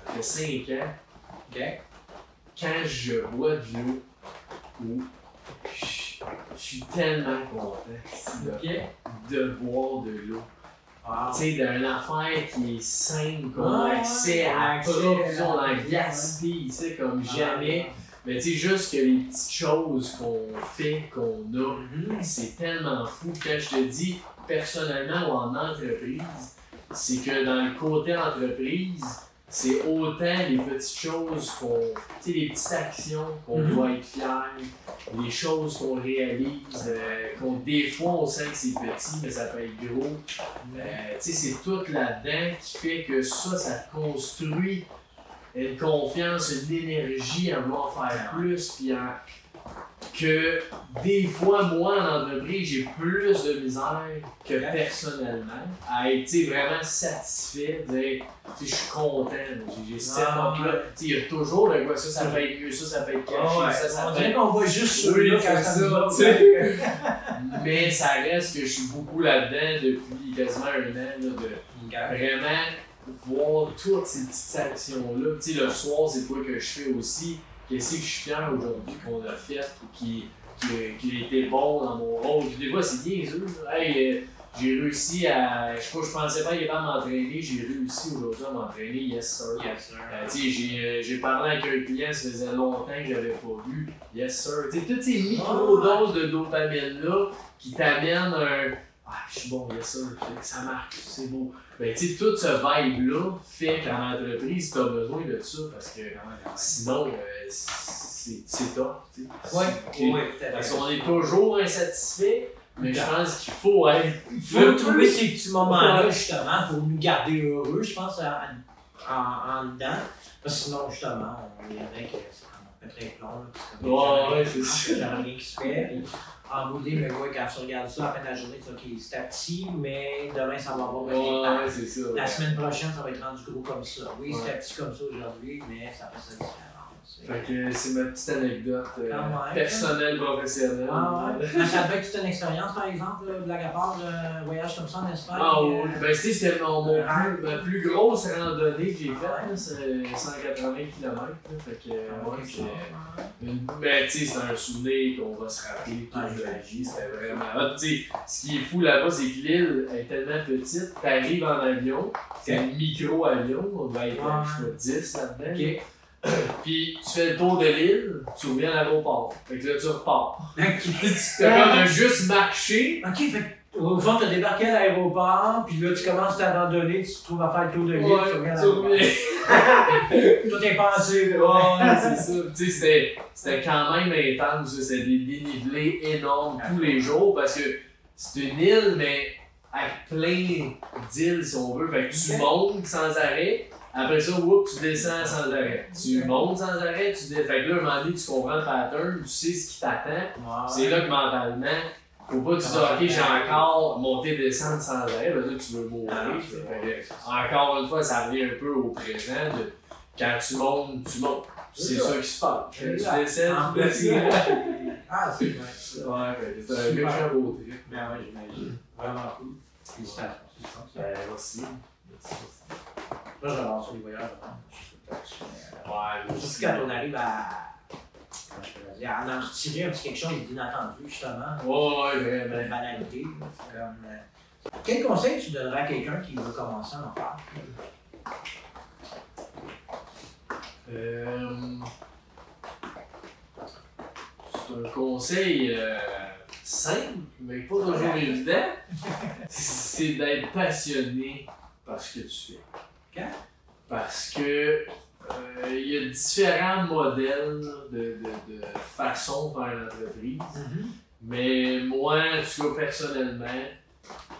ça fait 5 ans, Ok? quand je bois de l'eau, ou je suis tellement content de, boire de l'eau. Tu sais, d'une affaire qui est simple, qu'on a accès à accès profusion, dans le gaspille, tu sais, comme Ah, jamais. Mais tu sais, juste que les petites choses qu'on fait, qu'on a, Mhm. c'est tellement fou. Quand je te dis, personnellement ou en entreprise, c'est que dans le côté entreprise, c'est autant les petites choses qu'on. Tu sais, les petites actions qu'on Mhm. doit être fiers, les choses qu'on réalise, euh, qu'on des fois on sent que c'est petit, mais ça peut être gros. Euh, tu sais, c'est tout là-dedans qui fait que ça, ça construit une confiance, une énergie à vouloir faire plus, puis à- que des fois, moi, en entreprise, j'ai plus de misère que personnellement à être vraiment satisfait, de dire, je suis content, j'ai- cette Ah, là il y a toujours le quoi, ça, ça peut être mieux, ça, ça peut être caché, Ah ouais. ça, ça On dirait qu'on voit juste quand ça. Mais ça reste que je suis beaucoup là-dedans depuis quasiment un an, là, de vraiment voir toutes ces petites actions-là. Le soir, c'est quoi que je fais aussi. Qu'est-ce que je suis fier aujourd'hui qu'on a fait ou qui, qui, qui a été bon dans mon rôle. Des fois, c'est niaiseux. Hey, euh, j'ai réussi à. Je sais pas, je pensais pas qu'il était à m'entraîner. J'ai réussi aujourd'hui à m'entraîner, yes sir. Yes, sir. Euh, j'ai, euh, j'ai parlé avec un client, ça faisait longtemps que je l'avais pas vu. Yes sir. Toutes ces micro-doses de dopamine-là qui t'amènent un. Ah, je suis bon, yes sir. Ça marche, c'est beau. Ben, tu sais, tout ce vibe-là fait qu'en entreprise, tu as besoin de ça parce que sinon, euh, c'est, c'est top. à fait. Parce qu'on est toujours insatisfait, mais je pense qu'il faut être. Il faut trouver ces petits moments-là, justement, pour nous garder heureux, je pense, en, en, en dedans. Parce que sinon, justement, on viendrait que c'est un peu très plomb. là, puis c'est comme, Ouais, c'est ça. rien qui se fait. En bout mais ouais, quand tu regardes ça à la fin de la journée, tu vois qu'il est petit, mais demain, ça va avoir. Ouais, c'est ça. La semaine prochaine, ça va être rendu gros comme ça. Oui, Ouais. c'était petit comme ça aujourd'hui, mais ça fait sa différence. Fait que c'est ma petite anecdote euh, même. personnelle, professionnelle. Ah ouais. Ça être toute une expérience, par exemple, là, blague à part, un voyage comme ça en Espagne. Ah euh, oui, ben sais, c'était mon, mon Ouais. plus, ma plus grosse randonnée que j'ai faite, Ouais. là, c'est 180 km. Là, fait que, Ah, ouais, une- ben tu sais, c'est un souvenir qu'on va se rappeler toute la vie, c'était vraiment hot. Tu sais, ce qui est fou là-bas, c'est que l'île est tellement petite, t'arrives en avion, c'est un micro-avion, on va être, je sais pas, 10 là-dedans. Puis tu fais le tour de l'île, tu reviens à l'aéroport. Fait que là, tu repars. Comme de juste marcher, Ok, fait que, au fond, t'as débarqué à l'aéroport, puis là, tu commences à t'abandonner, tu te trouves à faire le tour de l'île, tu Ouais, reviens à tu l'aéroport. reviens. Tout est pensé, là. Ouais, c'est ça. Tu sais, c'était- quand même intense. C'était des dénivelés énormes tous les jours parce que c'est une île, mais avec plein d'îles, si on veut. Fait que tu montes sans arrêt. Après ça, whoop, tu descends sans arrêt. Tu montes sans arrêt, tu descends. Fait que là, à un moment donné, tu comprends le pattern, tu sais ce qui t'attend. C'est là que mentalement, faut pas que tu Comment ok, j'ai encore monté, descendre sans arrêt. Parce que là, tu veux mourir. Ah, encore une fois, ça revient un peu au présent. De, quand tu montes, tu montes. C'est ça qui se passe. Tu descends, En tu descends. Ah, c'est vrai. Ouais, c'est un Super. méchant beau trip. Ben ouais, j'imagine. Vraiment cool. Félicitations. Ben, merci. Merci. Là, j'adore ça, les voyages. Ouais, aussi. quand on arrive à. Comment je peux dire, à en retirer un petit quelque chose d'inattendu, justement. Ouais, Une vraiment. banalité. là. C'est comme, euh, Quel conseil tu donnerais à quelqu'un qui veut commencer à en faire? Euh, C'est un conseil euh, simple, mais pas toujours évident, c'est d'être passionné par ce que tu fais. Parce que euh, il y a différents modèles de, de, de façon de faire l'entreprise. Mm-hmm. Mais moi, tout cas, personnellement,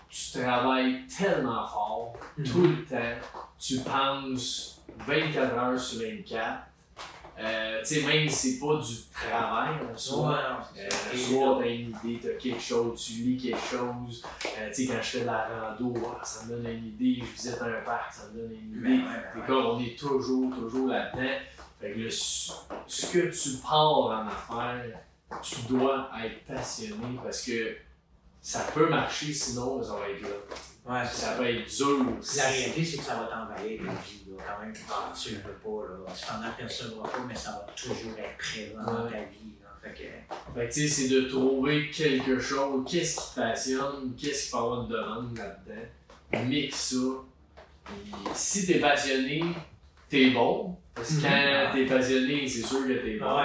tu travailles tellement fort, Mm-hmm. tout le temps. Tu penses 24 heures sur 24. Euh, tu sais, même si c'est pas du travail, en soi, Ouais, euh, là, t'as une idée, t'as quelque chose, tu lis quelque chose. Euh, tu sais, quand je fais de la rando, ah, ça me donne une idée. Je visite un parc, ça me donne une ben idée. ouais, ben ouais. comme on est toujours, toujours là-dedans, fait que le- ce que tu pars en affaires, tu dois être passionné parce que ça peut marcher, sinon ça va être là. Ouais, Ça peut être dur. La réalité, c'est que ça va t'envahir ta vie, là, quand même. Tu le veux pas, là. Tu t'en apercevras pas, mais ça va toujours être présent dans ta vie, là. Fait que, Fait que tu sais, c'est de trouver quelque chose, qu'est-ce qui te passionne, qu'est-ce qui peut avoir demande là-dedans, mixe ça. Si t'es passionné, t'es bon. Parce que Mhm. quand t'es passionné, c'est sûr que t'es ouais, bon. ouais,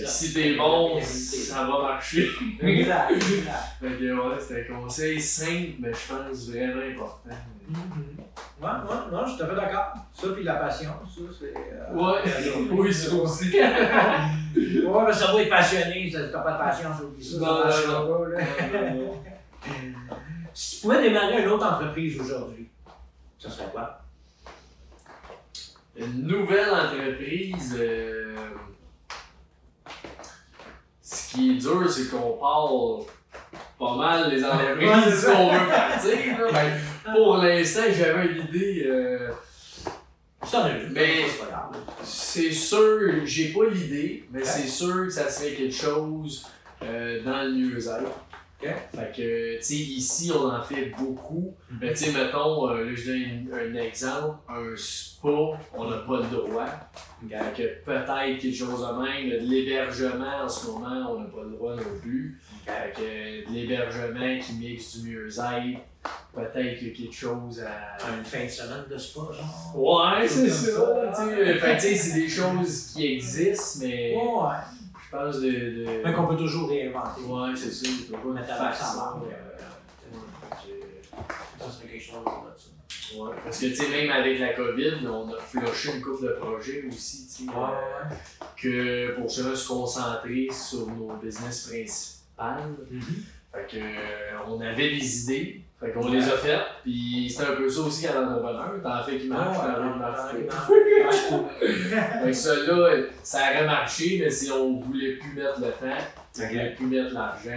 ouais, si t'es bon, ça va marcher. Exact, exact. Fait que ouais, c'est un conseil simple, mais je pense vraiment important. Mhm. Ouais, ouais, non, je suis tout à fait d'accord. Ça, puis la passion, ça, c'est. euh, Ouais, oui, ça aussi. Ouais, mais ça va être passionné, ça- t'as pas de patience, oublie ça. Non, ça non, non. pas, là. Si tu pouvais démarrer une autre entreprise aujourd'hui, ça serait quoi? Une nouvelle entreprise, euh, ce qui est dur, c'est qu'on parle pas mal les entreprises qu'on veut partir. là. Ben, pour l'instant, j'avais une idée. euh. Mais- c'est sûr, j'ai pas l'idée, mais c'est sûr que ça serait quelque chose euh, dans le mieux-être. Fait que, tu sais, ici, on en fait beaucoup. Mhm. Mais tu sais, mettons, euh, là, je donne un, un exemple, un spa, on n'a pas le droit. Fait que peut-être quelque chose de même. De l'hébergement, en ce moment, on n'a pas le droit non plus. Fait que de l'hébergement qui mixe du mieux-être, peut-être qu'il y a quelque chose à. Une fin de semaine de spa, genre? Ouais, c'est ça. Fait tu sais, c'est des choses qui existent, mais Ouais. Pense. Mais qu'on peut toujours réinventer. Ouais, c'est ça. Tu peux pas Mettre ça. sa barre, euh, euh, ouais, Ça serait quelque chose ça. Ouais, parce que tu sais, même avec la COVID, on a flushé une couple de projets aussi, tu sais, Ouais, euh, ouais. que pour justement se concentrer sur nos business principales. Fait que euh, on avait des idées, fait qu'on les a faites, puis c'était un peu ça aussi à l'entrepreneur, t'en fais qui marche, t'en fais qui marche. Fait que ça-là, ça aurait marché, mais si on voulait plus mettre le temps, on voulait plus mettre l'argent,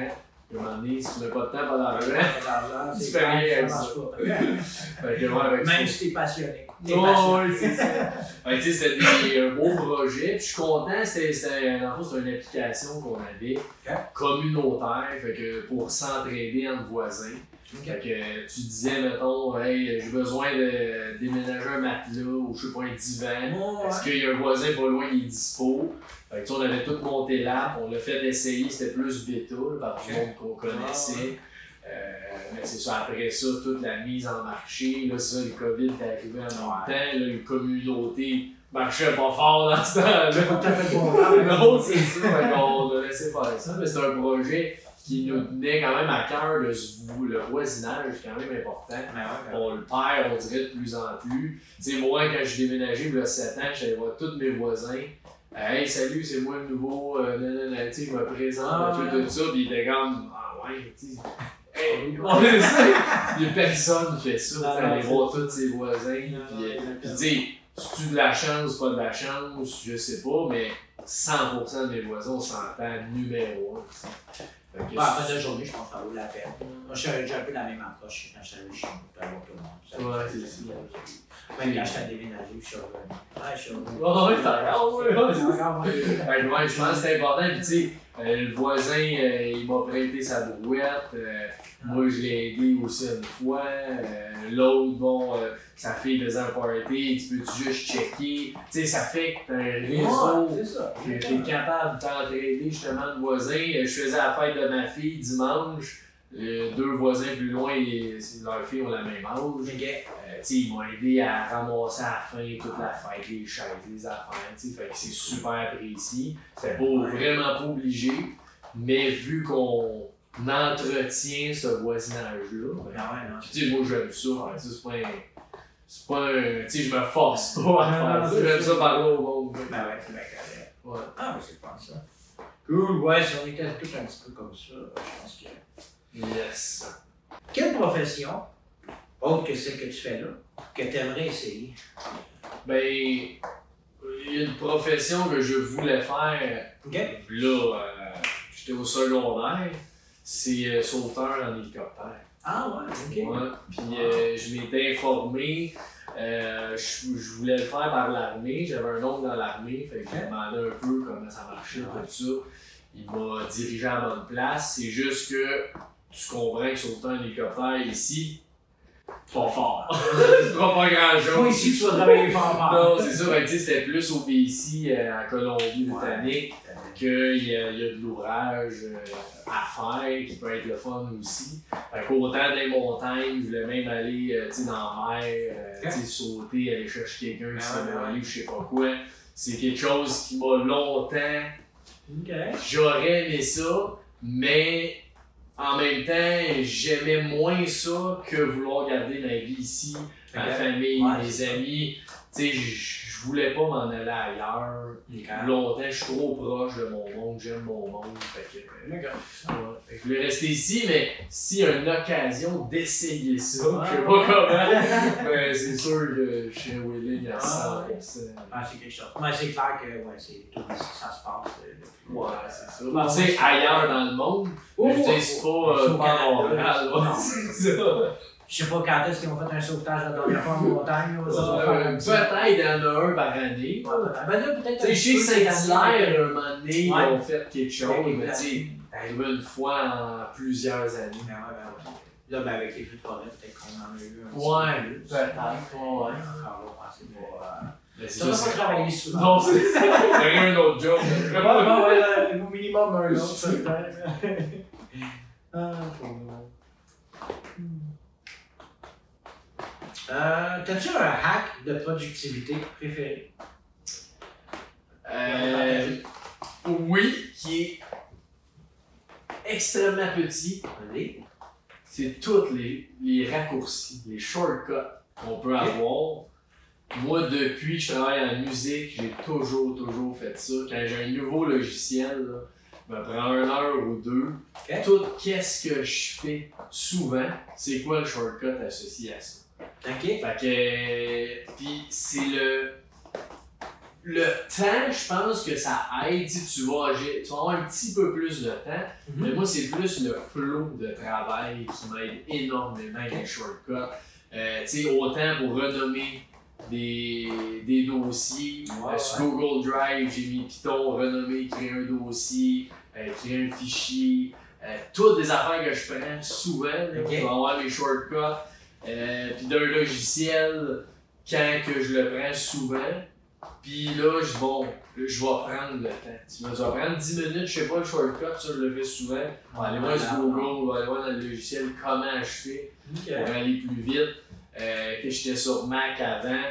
à un moment donné, si tu n'as pas de temps, pas d'argent. Tu C'est fais rien avec ça ça. marche pas. Fait que ouais, avec. Même si t'es passionné. Oh, passionné. ouais, c'est ça. Fait que, tu sais, c'était des euh, beaux projets. Puis je suis content, c'était, c'était, dans le fond, c'était une application qu'on avait communautaire, fait que pour s'entraider entre voisins. Fait que tu disais, mettons, hey, j'ai besoin de déménager un matelas ou je sais pas, un divan. Ouais, Est-ce qu'il y a un voisin pas loin qui est dispo? Fait que, on avait tout monté l'app, on l'a fait essayer, c'était plus bêta là, par du monde qu'on connaissait. Euh, mais c'est ça, après ça, toute la mise en marché, là, ça, le COVID est arrivé en même temps, là, les communautés marchaient pas fort dans ce temps-là. Non, c'est ça, qu'on a laissé faire ça, mais c'est un projet qui nous tenait quand même à cœur, le, le voisinage, quand même important. Ben ouais, ben On le perd, on dirait de plus en plus. Sais, moi, quand j'ai déménagé, il y a 7 ans, j'allais voir tous mes voisins. Hey, salut, c'est moi le nouveau, euh, nanana, tu sais, je me présente, Ah, tout, ça, pis il était comme, ah ouais, tu sais. Hey, on le sait, il y a personne qui fait ça, Ah, aller voir tous ses voisins, euh, pis tu sais, c'est-tu de la chance, pas de la chance, je sais pas, mais 100% de mes voisins, on s'entend numéro 1. Fait que Ouais, à la fin de la journée, je pense que ça vaut la peine. Moi, j'ai un peu la même approche quand j'étais allé chez nous, pour avoir tout le monde. Ouais, c'est ça. Même quand j'étais déménagé, je suis revenu. Ouais, je suis revenu. Ouais, ouais, ouais, ouais, je pense que c'est important. Puis, tu sais, euh, le voisin, euh, il m'a prêté sa brouette. Moi, je l'ai aidé aussi une fois. euh, L'autre, bon, euh, sa fille faisait un party. Tu peux-tu juste checker? Tu sais, ça fait que t'as un réseau. Ouais, T'es capable de t'entraider justement de voisins. Euh, Je faisais la fête de ma fille dimanche. Euh, deux voisins plus loin, leurs filles ont la même âge. Ok. Euh, tu sais, ils m'ont aidé à ramasser à la fin toute la fête, les chaises, les affaires, tu sais, fait que c'est super apprécié. C'était pas vraiment pas obligé, Mais vu qu'on entretient ce voisinage-là, Ah ouais, non. puis tu sais, moi j'aime ça, hein, c'est pas un. C'est pas un. Tu sais, je me force pas à faire ça. J'aime ça. ça parler au monde. Ben ouais, c'est bien correct. Ouais. Ah, mais c'est pas ça. Cool, ouais, si on était tous un petit peu comme ça, je pense que. Yes. Quelle profession, autre que celle que tu fais là, que tu aimerais essayer? Ben, il y a une profession que je voulais faire OK? Là, euh, j'étais au secondaire, c'est euh, sauteur en hélicoptère. Ah ouais, ok. Ouais. Puis euh, je m'étais informé, euh, je, je voulais le faire par l'armée, j'avais un oncle dans l'armée, fait que j'ai demandé un peu comment ça marchait, Ouais. tout ça. Il m'a dirigé à la bonne place, c'est juste que tu comprends que sauter en hélicoptère ici, pas fort. tu feras pas grand chose. Pas ici que tu vas travailler fort. Non, c'est ça, que, tu sais, c'était plus au BC, euh, à Colombie-Britannique, qu'il y, y a de l'ouvrage euh, à faire qui peut être le fun aussi. Fait qu'autant des montagnes, je voulais même aller euh, dans la mer, euh, sauter, aller chercher quelqu'un qui ouais, s'est ou je sais pas quoi. C'est quelque chose qui m'a longtemps. J'aurais aimé ça, mais en même temps, j'aimais moins ça que vouloir garder ma vie ici, ma famille, Ouais, mes amis. Tu sais, je voulais pas m'en aller ailleurs. Longtemps, je suis trop proche de mon monde, j'aime mon monde. Fait que, euh, D'accord. ouais. Fait que je voulais rester ici, mais s'il y a une occasion d'essayer ça, je sais pas comment, ben, c'est sûr que je serais willing à Ah, 100%. Ah, c'est quelque chose. Mais c'est clair que ouais, c'est tout ça se passe. euh, depuis- Ouais, c'est ça. Ouais, Tu sais, ailleurs dans le monde, Oh, je dis, c'est pas, euh, pas Montréal, c'est ça. Je sais pas quand est-ce qu'ils ont fait un sauvetage la dernière fois en montagne. Peut-être il y en a un par année. Ben là, peut-être. Que Saint-Hilaire, un moment donné, ils ont fait quelque chose, Ouais, mais tu t'arrives une fois en plusieurs années. Ben ben. Là, ben avec les feux de forêt, peut-être qu'on en a eu un Ouais, peut-être, ouais. C'est c'est Ça va pas c'est travailler souvent. Non, c'est. Rien un autre job. Ouais, ouais, au minimum un autre, peut être. Ah, pour moi. Euh, T'as-tu un hack de productivité préféré? Euh, oui, qui est extrêmement petit. C'est tous les, les raccourcis, les shortcuts qu'on peut avoir. Moi, depuis que je travaille en musique, j'ai toujours, toujours fait ça. Quand j'ai un nouveau logiciel, là, je me prends une heure ou deux. Tout qu'est-ce que je fais souvent, c'est quoi le shortcut associé à ça? Ok. Fait que. Puis c'est le. Le temps, je pense que ça aide. Si tu vas, tu vas avoir un petit peu plus de temps. Mais moi, c'est plus le flow de travail qui m'aide énormément avec les shortcuts. Euh, tu sais, autant pour renommer des, des dossiers. Ouais, Euh, sur Google Drive, j'ai mis Python, renommer, créer un dossier, euh, créer un fichier. Toutes des affaires que je prends souvent. là, Ok. Je vais avoir mes shortcuts. Euh, Puis d'un logiciel, quand que je le prends souvent, puis là, je, bon, je vais prendre le temps. Tu vas, prendre 10 minutes, je sais pas le shortcut, ça je le fais souvent. Je vais aller voir sur Google, je vais aller voir dans le logiciel comment je fais pour aller plus vite. Euh, que j'étais sur Mac avant,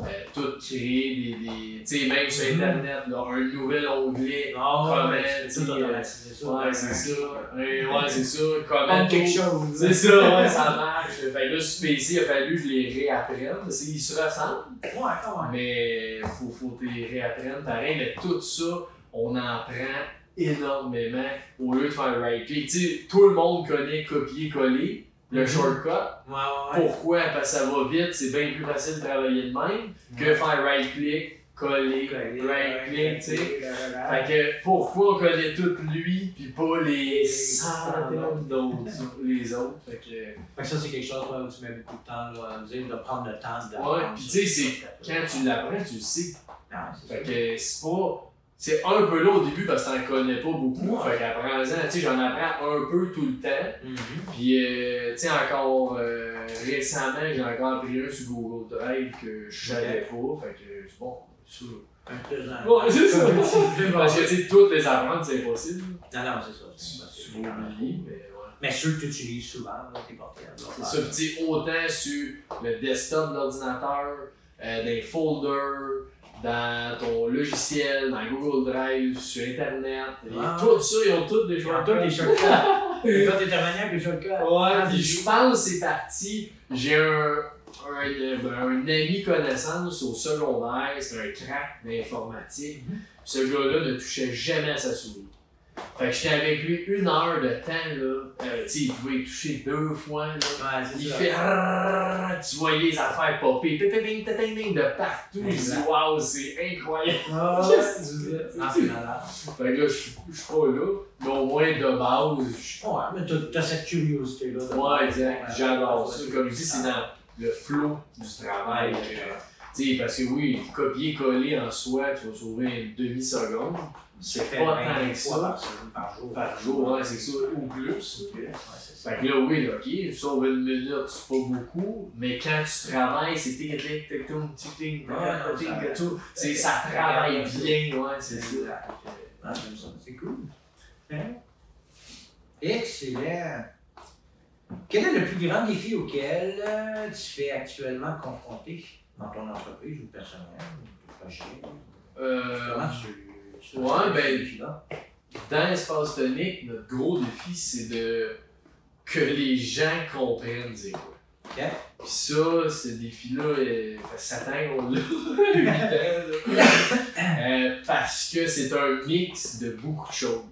euh, tout créer des. des tu sais, même sur Mhm. Internet, là, un nouvel onglet. Ah Comment, tu c'est ça. Ouais, c'est ça. Ouais, ouais, c'est ça. Comment Comme quelque chose. c'est ça, ouais, ça marche. Fait que là, sur PC, il a fallu que je les réapprenne. qu'ils se ressemblent, Ouais, quand même. mais faut, faut que les réapprennes pareil. Mais tout ça, on en prend énormément au lieu de faire right-click. Tu sais, tout le monde connaît copier-coller, le Mhm. shortcut. Ouais, ouais, ouais. Pourquoi? Parce que ça va vite, c'est bien plus facile de travailler de même que faire right-click, coller, right-click, tu sais. Fait que pourquoi on connaît tout lui puis pas les centaines d'autres, les autres? Fait que, Fait que ça, c'est quelque chose là, où tu mets beaucoup de temps là, à dire, de prendre le temps de. Ouais, puis tu sais, c'est- quand tu l'apprends, tu le sais. Non, Fait que c'est pas. C'est un peu là au début parce que t'en connais pas beaucoup. Ouais. Fait qu'apprends-en, tu sais, j'en apprends un peu tout le temps. Mhm. Puis, euh, tu sais, encore euh, récemment, j'ai encore appris un sur Google Drive que je savais pas. Fait que c'est bon, ça. Genre- Ouais, c'est ça. Parce que, tu sais, toutes les apprendre, c'est impossible. Non, non, c'est ça. c'est- Tu c'est- vas oublier, mais ouais. Mais ceux que tu utilises souvent, t'es à C'est ça, tu sais, autant sur le desktop de l'ordinateur, euh, des folders, dans ton logiciel, dans Google Drive, sur Internet. Et Ah. Tout ça, ils ont tous des shortcuts. tous les shortcuts. Toi, t'es avec les shortcuts. Ouais, Ah, puis je pense que c'est parti. J'ai un, un, un ami connaissance au secondaire, c'est un crack d'informatique. Mhm. Ce gars-là ne touchait jamais à sa souris. Fait que j'étais avec lui une heure de temps, là. Euh, tu sais, il pouvait toucher deux fois, là. Ouais, Il ça. fait Rrrr tu voyais les affaires popper, ping, ping, ping, ping, ping, de partout. Dit Exact. waouh, c'est incroyable. Ah, c'est malade. Fait que là, je suis je pas là, mais au moins de base, je Ouais, mais t'as- cette curiosité-là. Ouais, exact. J'adore ça. Comme je dis, c'est dans le flow du travail. Tu sais, parce que oui, copier-coller en soi, tu vas sauver une demi-seconde C'est fait pas 20 tant que ça. par semaine, par jour. par jour, ouais, c'est ça, ou plus. Ouais, ça. Fait que là, oui, ok, sauver une minute, c'est pas beaucoup, mais quand tu travailles, c'est tic tic tic tic tic. C'est ça travaille bien, ouais, c'est ça. Ah, j'aime ça. C'est cool. Hein? Excellent. Quel est le plus grand défi auquel euh, tu fais actuellement confronter dans ton entreprise ou personnel ou projet? Euh, Comment tu, tu ouais, ben, dans l'espace tonique, notre gros défi, c'est de que les gens comprennent c'est quoi. Puis ça, ce défi-là, euh, ça fait 7 ans qu'on l'a, 8 ans. Euh, parce que c'est un mix de beaucoup de choses.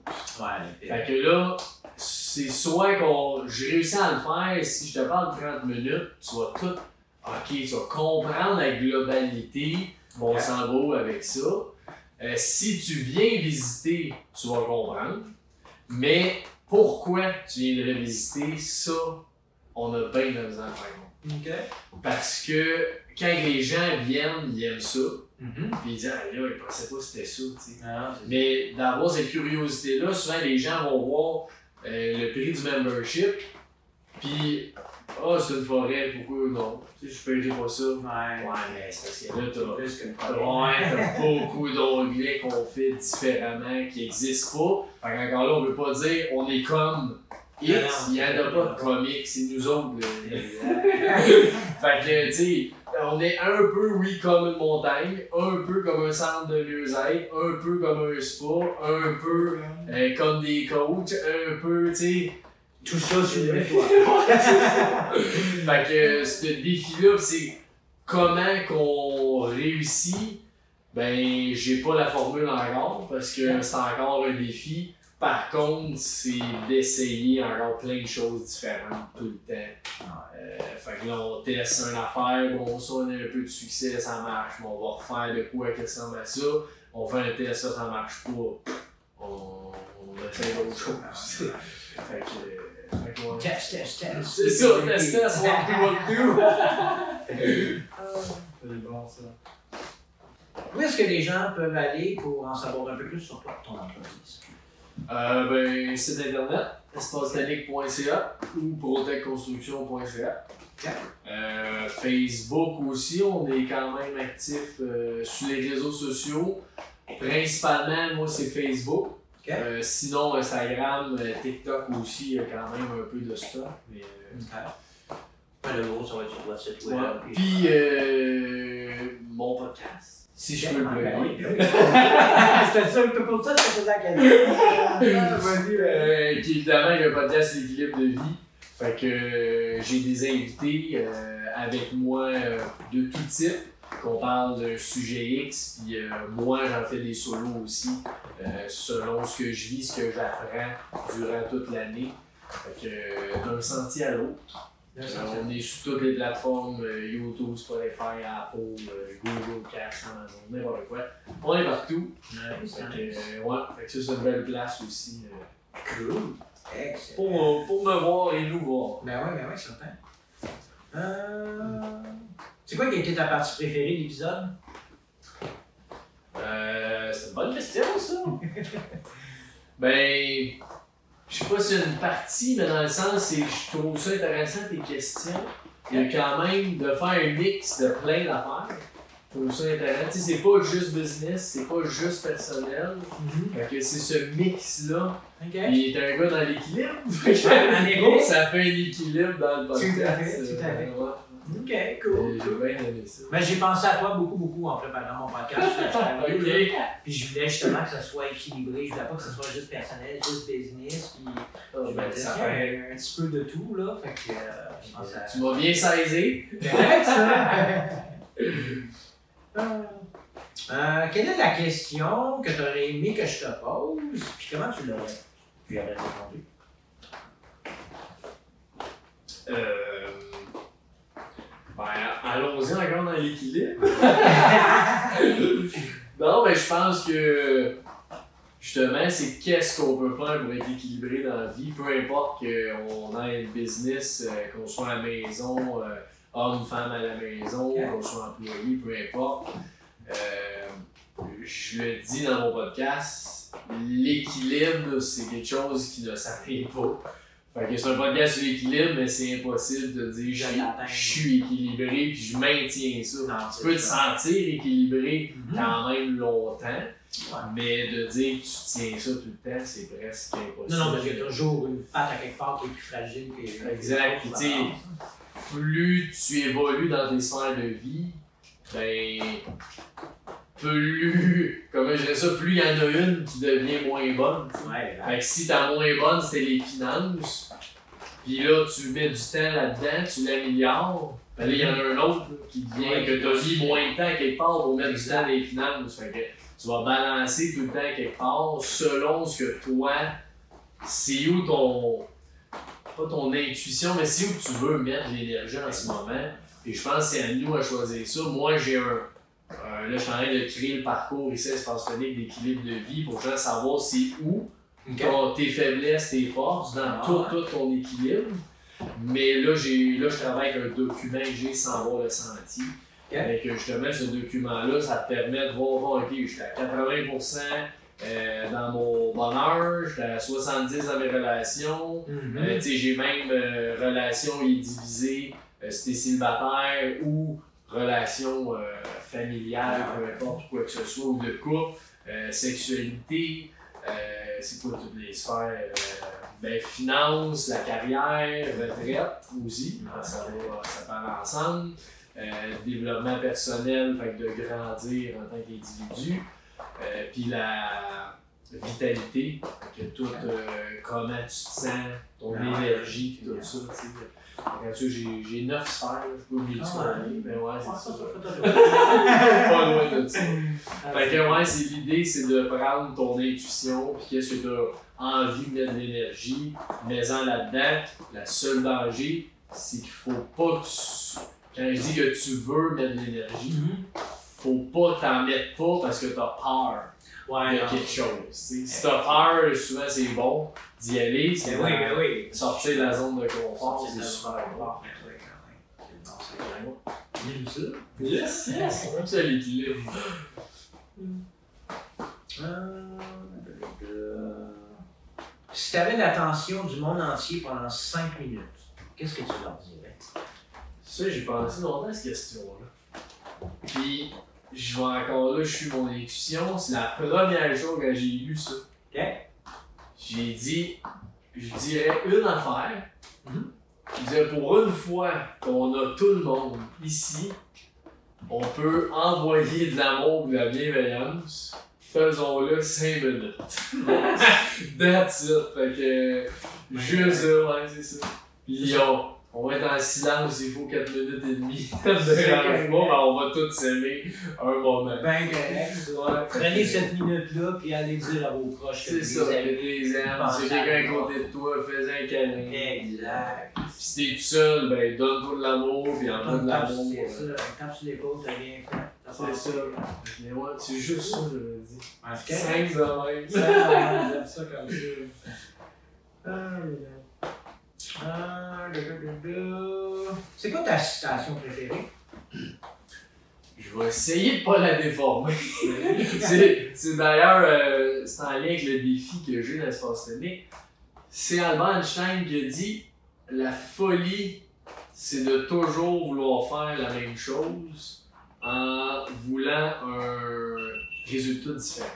Ouais, Fait que là, c'est soit qu'on. Je réussis à le faire, si je te parle de 30 minutes, tu vas tout. Ok, tu vas comprendre la globalité, on Ok. s'en va avec ça. Euh, si tu viens visiter, tu vas comprendre. Mais pourquoi tu viendrais visiter, ça, on a bien de la misère à. Parce que quand les gens viennent, ils aiment ça. Mhm. Puis ils disent, ah là, ils pensaient pas que c'était ça. Ah, Mais d'avoir cette curiosité-là, souvent les gens vont voir euh, le prix du membership, puis ah, c'est une forêt, pourquoi non? Tu sais, je paierai pas ça. Ouais. Ouais, mais c'est parce que là, t'as. Plus qu'une fois. Ouais, t'as beaucoup d'onglets qu'on fait différemment, qui n'existent pas. Fait qu'encore là, on veut pas dire on est comme X, il y en a pas de comics, c'est nous autres. Fait que, tu sais, on est un peu, oui, comme une montagne, un peu comme un centre de mieux-être, un peu comme un spa, un peu euh, comme des coachs, un peu, tu sais. Tout ça sur le toit. fait que ce défi-là, c'est comment qu'on réussit? Ben, j'ai pas la formule encore parce que c'est encore un défi. Par contre, c'est d'essayer encore plein de choses différentes tout le temps. Euh, fait que là, on teste une affaire, bon, ça, on a un peu de succès, ça marche, mais on va refaire de quoi qui ressemble à ça. On fait un test, ça, ça marche pas. On, on essaie d'autres choses. fait que. Test, test, test. C'est ça, test, test, do. C'est bon ça. Où est-ce que les gens peuvent aller pour en savoir un peu plus sur toi, ton entreprise? Euh, ben, site internet, espacetanique.ca ou protecconstruction.ca. Euh, Facebook aussi, on est quand même actif euh, sur les réseaux sociaux. Principalement, moi, c'est Facebook. Euh, sinon, Instagram, euh, TikTok aussi, il y a quand même un peu de stock. Mais, euh, Ok. Ouais, le gros, ça va être sur votre site web. Puis, euh, mon podcast. Si je peux le Ah, ben plugger. ben oui. C'était ça, c'est pour ça que je te posais la question. Euh, qui évidemment le podcast L'équilibre de vie. Fait que euh, j'ai des invités euh, avec moi euh, de tout type, qu'on parle d'un sujet X, puis euh, moi j'en fais des solos aussi, euh, selon ce que je vis, ce que j'apprends durant toute l'année. Fait que euh, d'un sentier à l'autre. Euh, on est sur toutes les plateformes, euh, YouTube, Spotify, Apple, euh, Google, Cast, Amazon, n'importe quoi. On est partout. Ouais, Fait que, euh, ouais, fait que ça, c'est une belle place aussi. euh, Cool. Excellent. pour, pour me voir et nous voir. Ben ouais, ben ouais, certain. Euh... C'est quoi qui a été ta partie préférée de l'épisode? Euh, c'est une bonne question, ça. ben, je sais pas si c'est une partie, mais dans le sens, c'est je trouve ça intéressant tes questions. Il y a quand même de faire un mix de plein d'affaires. Je trouve ça intéressant. Tu sais, c'est pas juste business, c'est pas juste personnel. Fait que c'est ce mix-là. Ok. Il est un gars dans l'équilibre. Ça fait un équilibre dans le podcast. Tout à fait, tout à fait. Euh, ouais. Ok, J'ai cool. j'ai bien aimé ça. Mais j'ai pensé à toi beaucoup, beaucoup en préparant mon podcast. Je t'avoue, Ok. là. Puis je voulais justement que ça soit équilibré. Je voulais pas que ce soit juste personnel, juste business. Puis Ah, je ben, me disais, ça fait- un petit peu de tout, là. Fait que euh, je pense à. Tu m'as bien saisi. Euh, quelle est la question que tu aurais aimé que je te pose? Puis comment tu l'aurais tu y aurais répondu? Euh, ben, allons-y encore dans l'équilibre. non, mais je pense que justement, c'est qu'est-ce qu'on peut faire pour être équilibré dans la vie, peu importe qu'on ait un business, euh, qu'on soit à la maison, euh, homme, femme à la maison, qu'on soit employé, peu importe. Euh, je le dis dans mon podcast, l'équilibre, c'est quelque chose qui ne s'arrive pas. Fait que c'est un podcast sur l'équilibre, mais c'est impossible de dire je Je suis- équilibré puis je maintiens ça. Non, Tu peux te ça. sentir équilibré Mhm. quand même longtemps, Ouais. mais de dire que tu tiens ça tout le temps, c'est presque impossible. Non, non, parce qu'il y a toujours une patte à quelque part qui est plus fragile que. Exact, tu sais, plus tu évolues dans tes sphères de vie, ben plus, comment je dirais ça, plus il y en a une qui devient moins bonne. Ouais, Fait que si ta moins bonne, c'était les finances, puis là, tu mets du temps là-dedans, tu l'améliores, ben là, il y en a un autre là, qui devient Ouais, que tu as mis moins de temps quelque part pour mettre du temps dans les finances. Fait que tu vas balancer tout le temps quelque part selon ce que toi, c'est où ton. pas ton intuition, mais c'est où tu veux mettre l'énergie en ce moment. Et je pense que c'est à nous à choisir ça. Moi, j'ai un. Euh, là, je suis en train de créer le parcours ici Espace Phonique d'équilibre de vie pour gens savoir c'est où Ok. ton- tes faiblesses, tes forces, dans Ah, tout, ouais. tout ton équilibre. Mais là, j'ai, là, je travaille avec un document que j'ai sans voir le sentier. Ok. Avec euh, justement ce document-là, ça te permet de voir, ok, j'étais à 80% euh, dans mon bonheur, j'étais à 70% dans mes relations. Mhm. Euh, tu sais, j'ai même euh, relation est divisé, euh, si t'es célibataire ou relation familiale, peu importe quoi que ce soit, ou de couple, euh, sexualité, euh, c'est quoi toutes les sphères, euh, ben, finance, la carrière, retraite aussi, ça va, ça parle ensemble, développement personnel, fait de grandir en tant qu'individu, puis la vitalité, que tout, comment tu te sens, ton énergie, tout ça, tu tu j'ai, j'ai neuf sphères, je peux oublier Ah ça, ouais. mais ouais, c'est Ah, ça. ça. Pas loin de ça. Fait que ouais, c'est l'idée, c'est de prendre ton intuition, puis qu'est-ce que tu as envie de mettre de l'énergie, mets-en là-dedans. Le seul danger, c'est qu'il faut pas que tu... Quand je dis que tu veux mettre de l'énergie, Mhm. faut pas t'en mettre pas parce que t'as peur Ouais, de non. quelque chose. Si t'as peur, souvent c'est bon d'y aller, c'est Ben oui, ben oui. sortir de la zone de confort, c'est super c'est bon. J'aime ça. Yes, yes, on aime ça l'équilibre. Euh, Si tu avais l'attention du monde entier pendant 5 minutes, qu'est-ce que tu leur dirais? Ça, j'ai pensé longtemps à cette question-là. Puis, je vais encore là, je suis mon intuition. C'est la première jour que j'ai lu ça. Ok? J'ai dit, je dirais une affaire. Mhm. Je disais, pour une fois qu'on a tout le monde ici, on peut envoyer de l'amour ou de la bienveillance. Faisons-le 5 minutes. That's it. Fait que, juste ça, ouais, c'est ça. Puis on, on va être en silence, il faut 4 minutes et demie de correct. moi, mais on va tous s'aimer un moment. Ben correct. Ouais. Prenez cette minute-là puis allez dire à vos proches que C'est vous ça, les aimez. les aimes, si quelqu'un à côté de toi, fais un câlin. Exact. Puis si t'es tout seul, ben donne-toi de l'amour, puis envoie de Tape l'amour. c'est ça, tape sur l'épaule, t'as bien fait. C'est ça. Mais ouais, c'est juste ça, je me dis. En tout cas, Simple de même. ça, j'aime ça comme ça. Ah, C'est quoi ta citation préférée? Je vais essayer de pas la déformer. c'est d'ailleurs, euh, c'est en lien avec le défi que j'ai dans l'espace tonique. C'est Albert Einstein qui a dit La folie, c'est de toujours vouloir faire la même chose en voulant un résultat différent.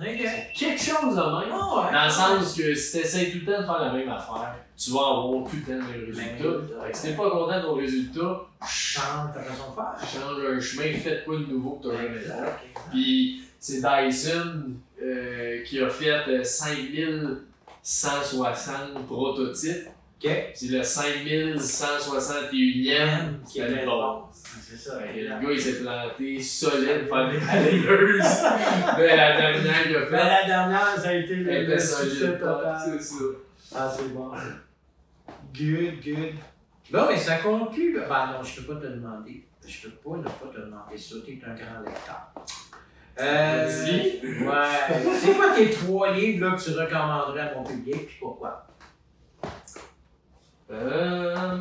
Ok. Quelque chose de même. Ah ouais. Dans le sens que si tu essaies tout le temps de faire la même affaire, tu vas avoir tout le temps le même résultat. résultat. Fait que si t'es pas content de ton résultat, Change ta façon de faire. change un chemin, fais quoi de nouveau que tu jamais fait. Exact. Puis c'est Dyson euh, qui a fait euh, 5160 prototypes. Ok. C'est le 5161e Qui a le le bon. bon. C'est ça. Le gars il s'est planté solide pour faire des balayeuses. Mais la dernière qu'il a Mais fait, la dernière, ça a été le, le succès total. C'est ça. Ah, c'est bon. Good, good. Bon, mais ça conclut. le- Ben non, je peux pas te demander. Je peux pas ne pas te demander ça. T'es un grand lecteur. Euh, Vas-y. ouais. C'est quoi tes trois livres là, que tu recommanderais à ton public, puis pourquoi? Euh,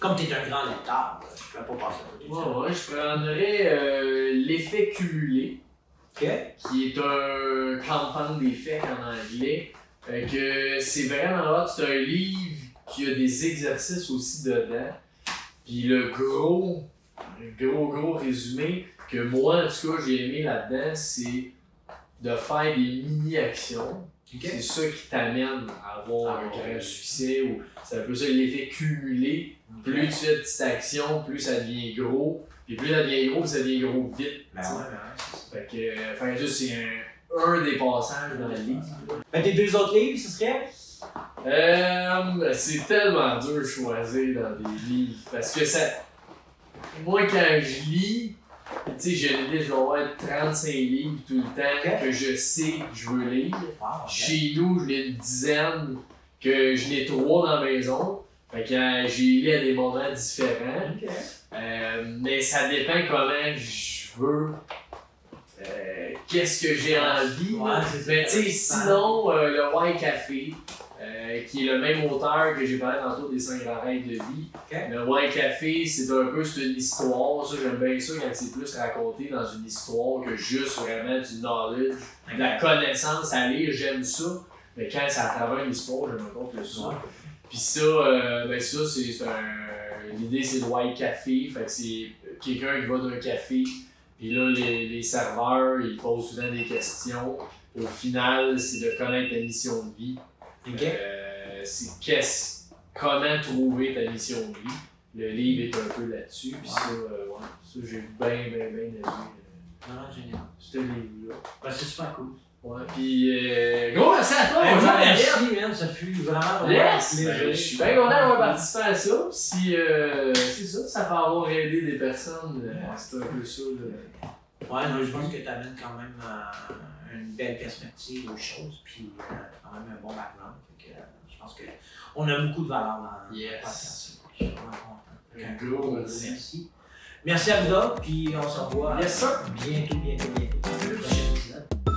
Comme t'es un grand lecteur, je peux pas passer à ouais, ouais, je prendrais euh, l'effet cumulé. Qui est un compound d'effets en anglais. Fait que c'est vraiment hot. C'est un livre qui a des exercices aussi dedans. Puis le gros, le gros, gros résumé que moi, en tout cas, j'ai aimé là-dedans, c'est de faire des mini-actions. C'est ça qui t'amène à avoir Ah, un ouais. grand succès. Ou c'est un peu ça l'effet cumulé. Plus tu fais de petites actions, plus ça devient gros. Puis plus ça devient gros, plus ça devient gros vite. Ben ouais, ben ouais. Fait que, euh, juste, c'est un, un des passages dans le livre. Ben, tes deux autres livres, ce serait? Euh, c'est tellement dur de choisir dans des livres. Parce que ça. Moi, quand je lis, tu sais, je vais avoir 35 livres tout le temps que je sais que je veux lire. Ok. Chez nous, j'en ai une dizaine que je n'ai trois dans la maison. Fait que euh, j'ai lu à des moments différents. Euh, mais ça dépend comment je veux. euh, Qu'est-ce que j'ai envie. Ouais. Mais tu sais, sinon, le White Café, euh, qui est le même auteur que j'ai parlé tantôt des 5 grands règles de vie. Le White Café, c'est un peu c'est une histoire. Ça, j'aime bien ça quand c'est plus raconté dans une histoire que juste vraiment du knowledge, de la connaissance à lire. J'aime ça. Mais quand c'est à travers une histoire, j'aime encore plus ça. Puis ça, euh, ben ça, c'est c'est un. L'idée, c'est le White Café. Fait que c'est quelqu'un qui va d'un café. Puis là, les, les serveurs, ils posent souvent des questions. Au final, c'est de connaître ta mission de vie. Euh, c'est qu'est-ce, comment trouver ta mission de vie. Le livre est un peu là-dessus. Puis ça, euh, ouais, ça j'ai bien, bien, bien aimé. euh, Vraiment génial. Ce livre-là. Ben, c'est super cool. Ouais. Puis, euh, gros merci à toi, Jean-Daniel. merci, man. Ça fut vraiment, vraiment Yes! Ben, je suis bien content d'avoir participé à ça. Si euh, c'est ça, ça peut avoir aidé des personnes, euh, c'est un peu ça. là. Ouais, non, je pense que tu amènes quand même euh, une belle perspective aux choses, puis euh, quand même un bon background. Fait que, euh, je pense qu'on a beaucoup de valeur dans Yes. le podcast. Je suis vraiment content. Un gros merci. merci. Merci à vous autres, puis on se revoit Yes, bientôt, bientôt, bientôt.